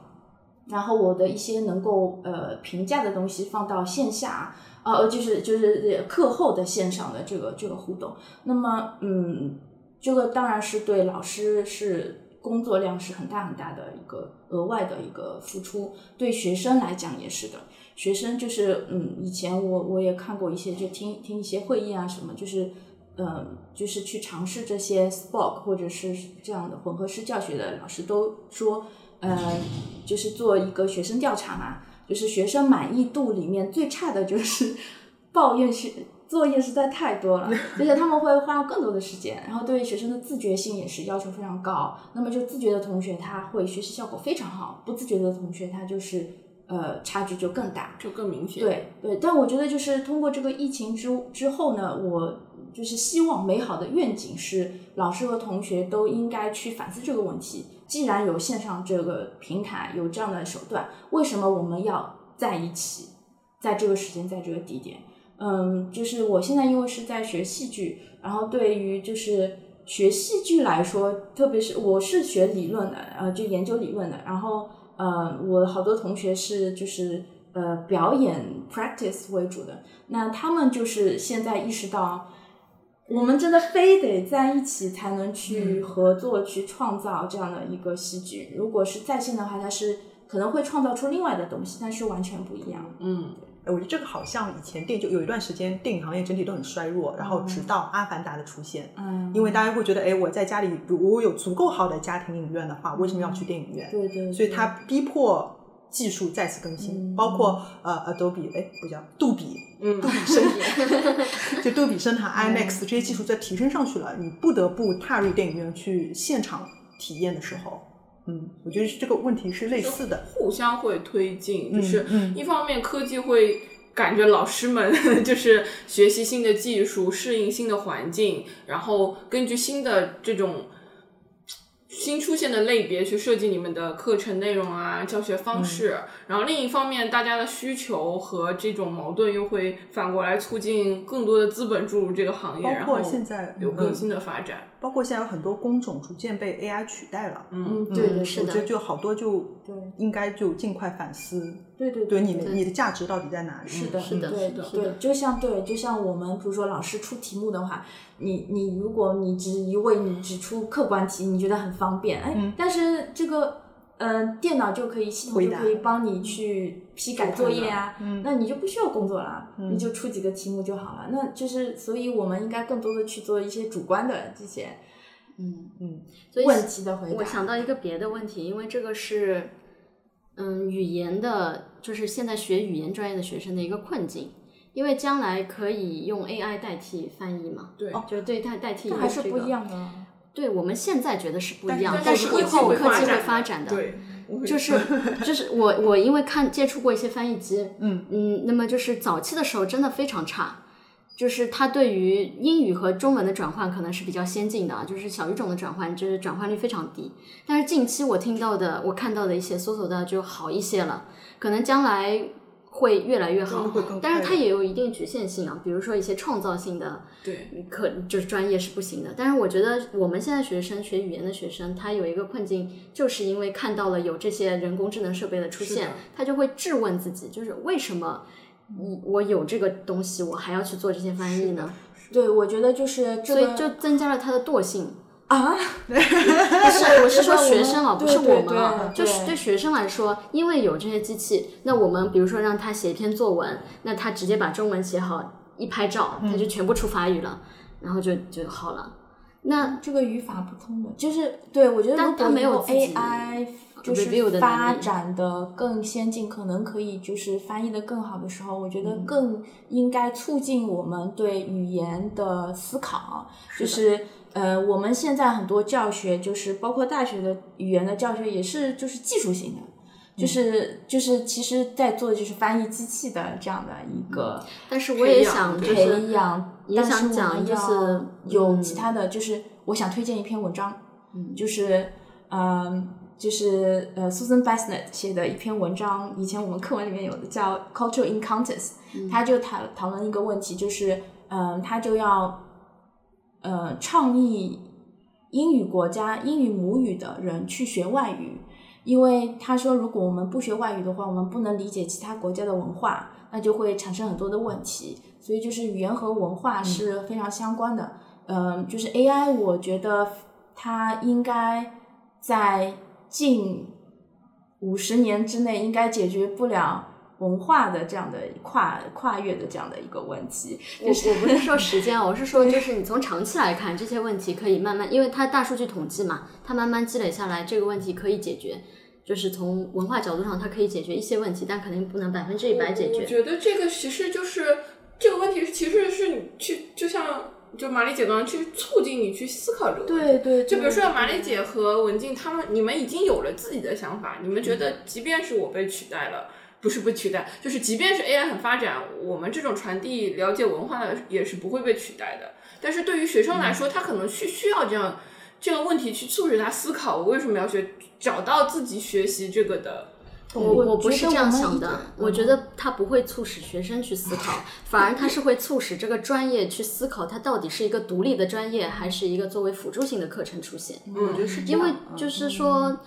然后我的一些能够呃评价的东西放到线下，呃就是就是课后的线上的这个这个互动。那么嗯，这个当然是对老师是工作量是很大很大的一个额外的一个付出，对学生来讲也是的。学生就是嗯，以前我我也看过一些，就听听一些会议啊什么，就是嗯，就是去尝试这些 Spoke 或者是这样的混合式教学的老师都说，呃，就是做一个学生调查嘛，就是学生满意度里面最差的就是抱怨学作业实在太多了，而且他们会花更多的时间，然后对学生的自觉性也是要求非常高。那么就自觉的同学他会学习效果非常好，不自觉的同学他就是呃差距就更大。就更明显。，对对，但我觉得就是通过这个疫情之之后呢，我就是希望美好的愿景是老师和同学都应该去反思这个问题。既然有线上这个平台，有这样的手段，为什么我们要在一起，在这个时间，在这个地点？嗯，就是我现在因为是在学戏剧，然后对于就是学戏剧来说，特别是我是学理论的，呃，就研究理论的，然后呃，我好多同学是就是呃表演 practice 为主的，那他们就是现在意识到，我们真的非得在一起才能去合作、去创造这样的一个戏剧。如果是在线的话，它是可能会创造出另外的东西，但是完全不一样。嗯，哎我觉得这个好像以前电影就有一段时间电影行业整体都很衰弱，然后直到《阿凡达》的出现，嗯，因为大家会觉得，哎，我在家里如果我有足够好的家庭影院的话，为什么要去电影院？对对，所以它逼迫技术再次更新，嗯。包括呃 Adobe，哎，不叫杜比，嗯杜比声，就杜比声 和 IMAX 这些技术在提升上去了，你不得不踏入电影院去现场体验的时候，嗯，我觉得这个问题是类似的，互相会推进，嗯就是嗯一方面科技会感觉老师们 就是学习新的技术，适应新的环境，然后根据新的这种新出现的类别去设计你们的课程内容啊、教学方式。然后另一方面，大家的需求和这种矛盾又会反过来促进更多的资本注入这个行业，包然后括现在嗯有更新的发展。包括现在有很多工种逐渐被 AI 取代了。嗯，对对是的我觉得就好多就对应该就尽快反思，对对对你的对你的价值到底在哪里？是的，是的对是的对，就像对，就像我们比如说老师出题目的话，你你如果你只一味你只出客观题，你觉得很方便，哎，但是这个呃电脑就可以系统就可以帮你去批改作业啊，嗯那你就不需要工作了，你就出几个题目就好了。那就是所以我们应该更多的去做一些主观的这些嗯嗯，所以问题的回答。我想到一个别的问题，因为这个是，嗯，语言的，就是现在学语言专业的学生的一个困境，因为将来可以用 AI 代替翻译嘛，对，就是对代代替但还是不一样的。对我们现在觉得是不一样，但但是以后科技会会发展的，对，就是就是我我因为看接触过一些翻译机，嗯嗯，那么就是早期的时候真的非常差，就是它对于英语和中文的转换可能是比较先进的啊，就是小语种的转换，就是转换率非常低。但是近期我听到的、我看到的一些搜索到就好一些了，可能将来会越来越好，但是它也有一定局限性啊，比如说一些创造性的对，可就是专业是不行的。但是我觉得我们现在学生学语言的学生，他有一个困境，就是因为看到了有这些人工智能设备的出现，他就会质问自己，就是为什么你我有这个东西，我还要去做这些翻译呢？对，我觉得就是这个所以就增加了他的惰性。啊，不是，我是说学生啊，不是我们啊，就是对学生来说，因为有这些机器，那我们比如说让他写一篇作文，那他直接把中文写好，一拍照，他就全部出法语了，然后就就好了。那这个语法不通的，就是对我觉得但它如果以后没有 AI 就是发展的更先进，可能可以就是翻译的更好的时候，我觉嗯得更应该促进我们对语言的思考，就是。呃，我们现在很多教学，就是包括大学的语言的教学，也是就是技术型的，就是就是其实在做就是翻译机器的这样的一个但是我也培养想就培养，也但是我想讲就们要有其他的就是我想推荐一篇文章，嗯就是嗯。就是呃，Susan Bassnett 写的一篇文章，以前我们课文里面有的叫 Cultural Encounters，、他就讨讨论一个问题，就是嗯，他就要呃倡议英语国家英语母语的人去学外语，因为他说如果我们不学外语的话，我们不能理解其他国家的文化，那就会产生很多的问题。所以就是语言和文化是非常相关的。嗯、就是 AI，我觉得它应该在近五十年之内应该解决不了文化的这样的跨跨越的这样的一个问题。我我不是说时间啊，我是说就是你从长期来看，这些问题可以慢慢，因为它大数据统计嘛，它慢慢积累下来，这个问题可以解决。就是从文化角度上，它可以解决一些问题，但肯定不能百分之一百解决。我觉得这个其实就是这个问题，其实是你去，就像就马丽姐刚刚去促进你去思考这个问题。对对，就比如说对马丽姐和文静他们，你们已经有了自己的想法，你们觉嗯得即便是我被取代了。不是被取代，就是即便是 AI 很发展，我们这种传递了解文化的也是不会被取代的。但是对于学生来说，他可能需需要这样这个问题去促使他思考，我为什么要学，找到自己学习这个的我我不是这样想的，我觉得它不会促使学生去思考，反而它是会促使这个专业去思考，它到底是一个独立的专业，还是一个作为辅助性的课程出现。我觉得是因为就是说，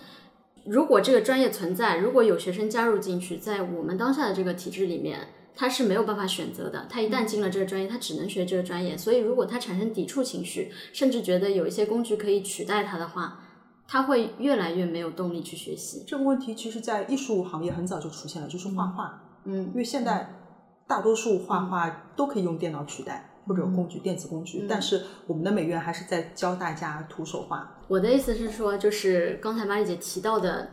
如果这个专业存在，如果有学生加入进去，在我们当下的这个体制里面，他是没有办法选择的。他一旦进了这个专业，他只能学这个专业。所以，如果他产生抵触情绪，甚至觉得有一些工具可以取代他的话，他会越来越没有动力去学习。这个问题，其实，在艺术行业很早就出现了，就是画画。嗯因为现在大多数画画都可以用电脑取代，或者有工具、电子工具，但是我们的美院还是在教大家徒手画。我的意思是说，就是刚才马丽姐提到的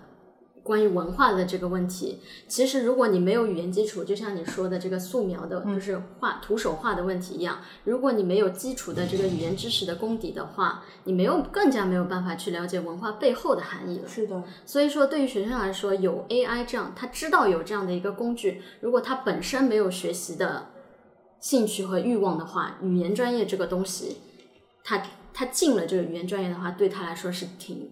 关于文化的这个问题，其实如果你没有语言基础，就像你说的这个素描的，就是画徒手画的问题一样，如果你没有基础的这个语言知识的功底的话，你没有更加没有办法去了解文化背后的含义了。是的，所以说，对于学生来说，有 AI 这样，他知道有这样的一个工具，如果他本身没有学习的兴趣和欲望的话，语言专业这个东西，他他进了这个语言专业的话，对他来说是挺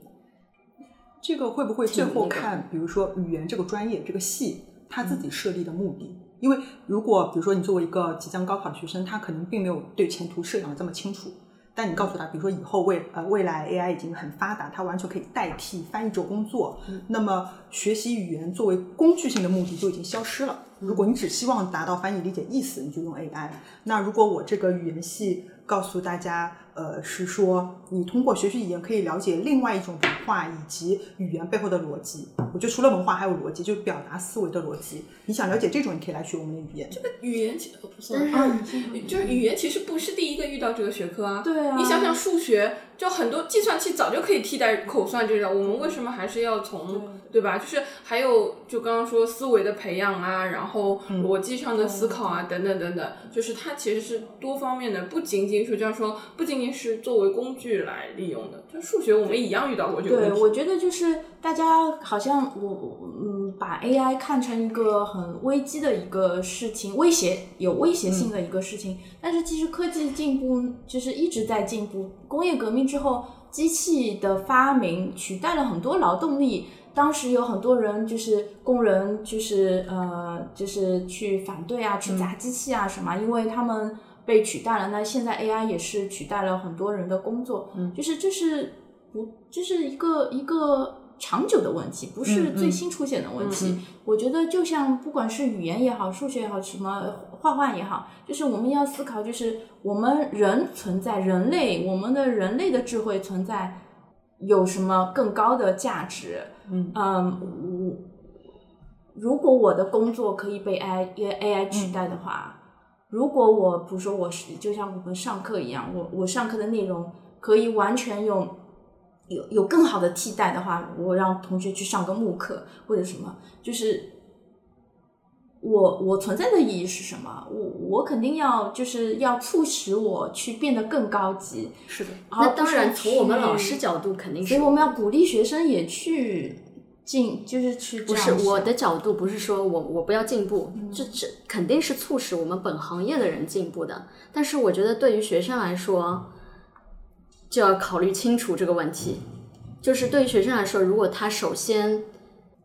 这个会不会最后看，比如说语言这个专业这个系他自己设立的目的？因为如果比如说你作为一个即将高考的学生，他可能并没有对前途设想的这么清楚。但你告诉他，比如说以后未呃未来 AI 已经很发达，它完全可以代替翻译这个工作，那么学习语言作为工具性的目的就已经消失了。如果你只希望达到翻译理解意思，你就用 AI。那如果我这个语言系告诉大家，呃，是说你通过学习语言可以了解另外一种文化以及语言背后的逻辑。我觉得除了文化还有逻辑，就是表达思维的逻辑。你想了解这种，你可以来学我们的语言。这个语言其呃不是但是啊，就是语言其实不是第一个遇到这个学科啊。对啊你想想数学，就很多计算器早就可以替代口算这种，我们为什么还是要从对吧？就是还有就刚刚说思维的培养啊，然后逻辑上的思考啊，等等等等，就是它其实是多方面的，不仅仅是这样说，不仅仅是作为工具来利用的。就数学我们一样遇到过这个对，问题。我觉得就是大家好像我嗯把 AI 看成一个很危机的一个事情，威胁有威胁性的一个事情。但是其实科技进步就是一直在进步，工业革命之后，机器的发明取代了很多劳动力。当时有很多人就是工人，就是呃，就是去反对啊，去砸机器啊什么，因为他们被取代了。那现在 AI 也是取代了很多人的工作，嗯，就是这是不这是一个一个长久的问题，不是最新出现的问题。我觉得就像不管是语言也好，数学也好，什么画画也好，就是我们要思考，就是我们人存在，人类，我们的人类的智慧存在有什么更高的价值？嗯我如果我的工作可以被 AI AI 取代的话，如果我比如说我是就像我们上课一样，我我上课的内容可以完全用有有更好的替代的话，我让同学去上个慕课或者什么，就是我我存在的意义是什么？我我肯定要就是要促使我去变得更高级，是的，那当然，从我们老师角度肯定是所以我们要鼓励学生也去进，就是去不是我的角度，不是说我我不要进步，这这肯定是促使我们本行业的人进步的。但是我觉得对于学生来说，就要考虑清楚这个问题。就是对于学生来说，如果他首先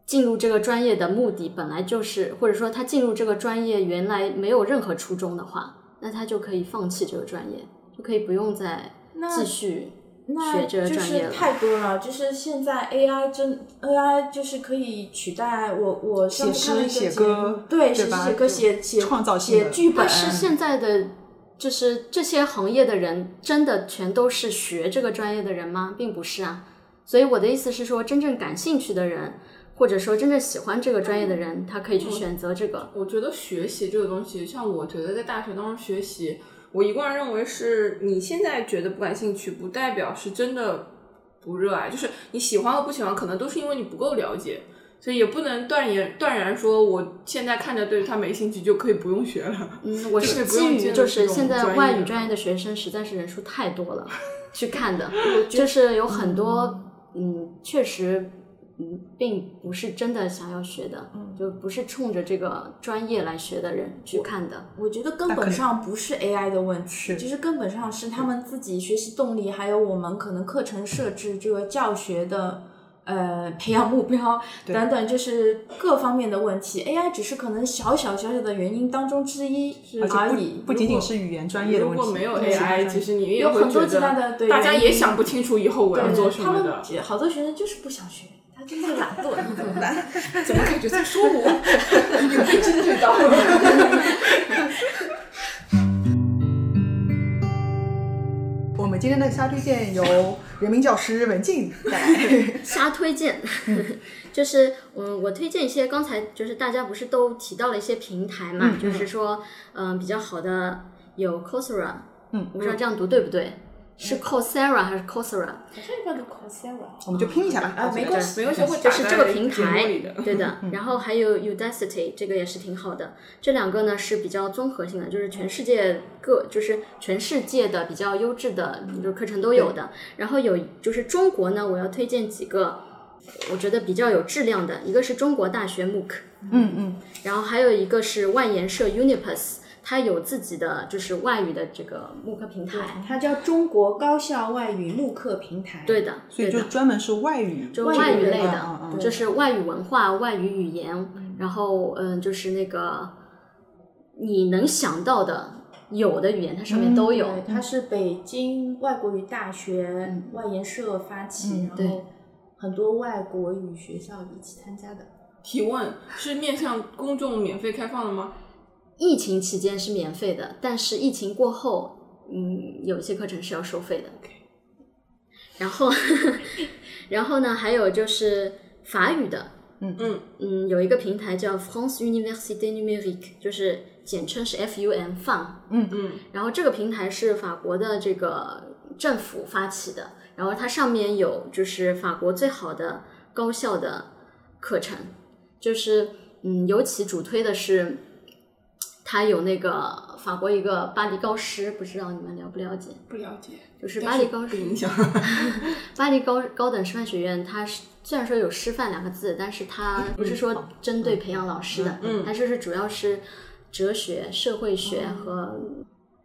进入这个专业的目的本来就是，或者说他进入这个专业原来没有任何初衷的话，那他就可以放弃这个专业，就可以不用再继续那学这个就是专业了。太多了，就是现在 AI 真 AI 就是可以取代我我上次看了一个写诗写歌对，吧写诗写歌写写创造性的写剧本但，是现在的就是这些行业的人，真的全都是学这个专业的人吗？并不是啊。所以我的意思是说，真正感兴趣的人，或者说真正喜欢这个专业的人，他可以去选择这个。我觉得学习这个东西，像我觉得在大学当中学习，我一贯认为是你现在觉得不感兴趣，不代表是真的不热爱，就是你喜欢和不喜欢，可能都是因为你不够了解，所以也不能断言断然说我现在看着对他没兴趣就可以不用学了。嗯，我是是不用基于就是现在外语专业的学生实在是人数太多了，去看的，就是有很多嗯，确实嗯，并不是真的想要学的，嗯就不是冲着这个专业来学的人去看的。我觉得根本上不是 AI 的问题，是就是根本上是他们自己学习动力，还有我们可能课程设置这个教学的呃培养目标 等等，就是各方面的问题。AI 只是可能小小小小的原因当中之一而已。不仅仅是语言专业的问题，如果没有 AI，其实你也有会觉很多其他得的对大家也想不清楚以后我要对做什他们么的。好多学生就是不想学，他就是懒惰，你怎么办？怎么感觉在说我？有被针对到了。我们今天的瞎推荐由人民教师文静带来。瞎推荐，就是嗯，我推荐一些刚才就是大家不是都提到了一些平台嘛，就是说嗯比较好的有 Coursera，嗯我不知道这样读对不对，是 Coursera 还是 Coursera？好像一般都 Coursera 我们就拼一下吧。啊，没关系，没关系，会就是这个平台。，对的。然后还有 Udacity，这个也是挺好的。这两个呢是比较综合性的，就是全世界各就是全世界的比较优质的就是课程都有的。然后有就是中国呢，我要推荐几个我觉得比较有质量的，一个是中国大学 MOOC，嗯嗯，然后还有一个是万研社 Unipus，它有自己的就是外语的这个慕课平台。它叫中国高校外语慕课平台。对的，所以就。专门是外语，就外语类的就是外语文化、外语语言，然后嗯，就是那个你能想到的有的语言，它上面都有。对，它是北京外国语大学外研社发起，对然后很多外国语学校一起参加的。提问是面向公众免费开放的吗？疫情期间是免费的，但是疫情过后，嗯，有一些课程是要收费的。然后，然后呢，还有就是法语的，嗯。嗯嗯，有一个平台叫 France Université Numérique，就是简称是 FUM FUN。嗯。嗯，然后这个平台是法国的这个政府发起的，然后它上面有就是法国最好的高校的课程，就是嗯，尤其主推的是它有那个法国一个巴黎高师，不知道你们了不了解？不了解，就是巴黎高师不影响。巴黎高高等师范学院，它是虽然说有师范两个字，但是它不是说针对培养老师的，嗯它就是主要是哲学、社会学和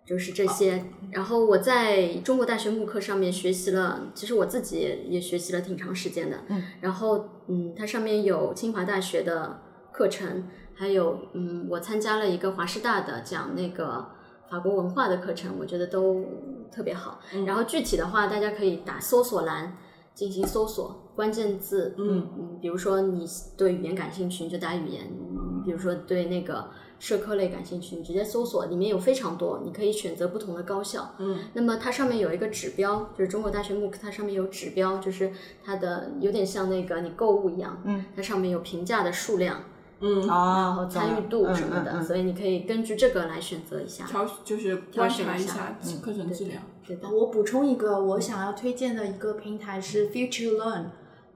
就是这些。然后我在中国大学慕课上面学习了，其实我自己也也学习了挺长时间的。嗯，然后嗯，它上面有清华大学的课程，还有嗯，我参加了一个华师大的讲那个法国文化的课程，我觉得都特别好。然后具体的话，大家可以打搜索栏进行搜索关键字，嗯嗯，比如说你对语言感兴趣，你就打语言；嗯比如说对那个社科类感兴趣，你直接搜索，里面有非常多，你可以选择不同的高校。嗯，那么它上面有一个指标，就是中国大学慕课，它上面有指标，就是它的有点像那个你购物一样，嗯，它上面有评价的数量，嗯，然啊后参与度什么的，嗯嗯嗯所以你可以根据这个来选择一下。挑就是观察一挑选一下下课程质量。对的，我补充一个，我想要推荐的一个平台是 Future Learn，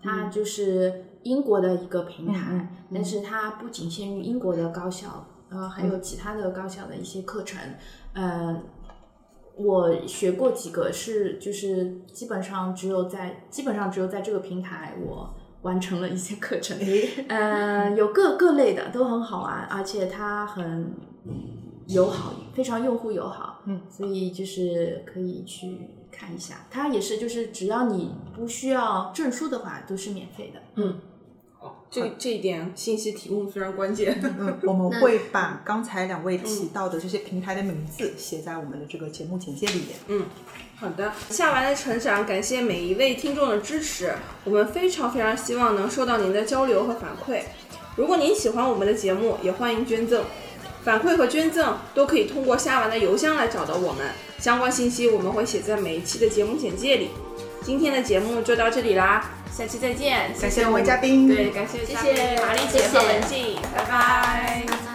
它就是英国的一个平台，嗯但是它不仅限于英国的高校，呃，还有其他的高校的一些课程，呃。我学过几个是，就是基本上只有在基本上只有在这个平台我完成了一些课程，呃，有各各类的都很好玩，而且它很友好，非常用户友好，嗯，所以就是可以去看一下。它也是就是只要你不需要证书的话，都是免费的嗯。这这一点信息提供非常关键。嗯，我们会把刚才两位提到的这些平台的名字写在我们的这个节目简介里面。嗯，好的，下完的成长，感谢每一位听众的支持，我们非常非常希望能收到您的交流和反馈。如果您喜欢我们的节目，也欢迎捐赠。反馈和捐赠都可以通过下完的邮箱来找到我们，相关信息我们会写在每一期的节目简介里。今天的节目就到这里啦，下期再见。感谢两位嘉宾，对，感谢谢谢玛丽姐和文静，拜拜。拜拜。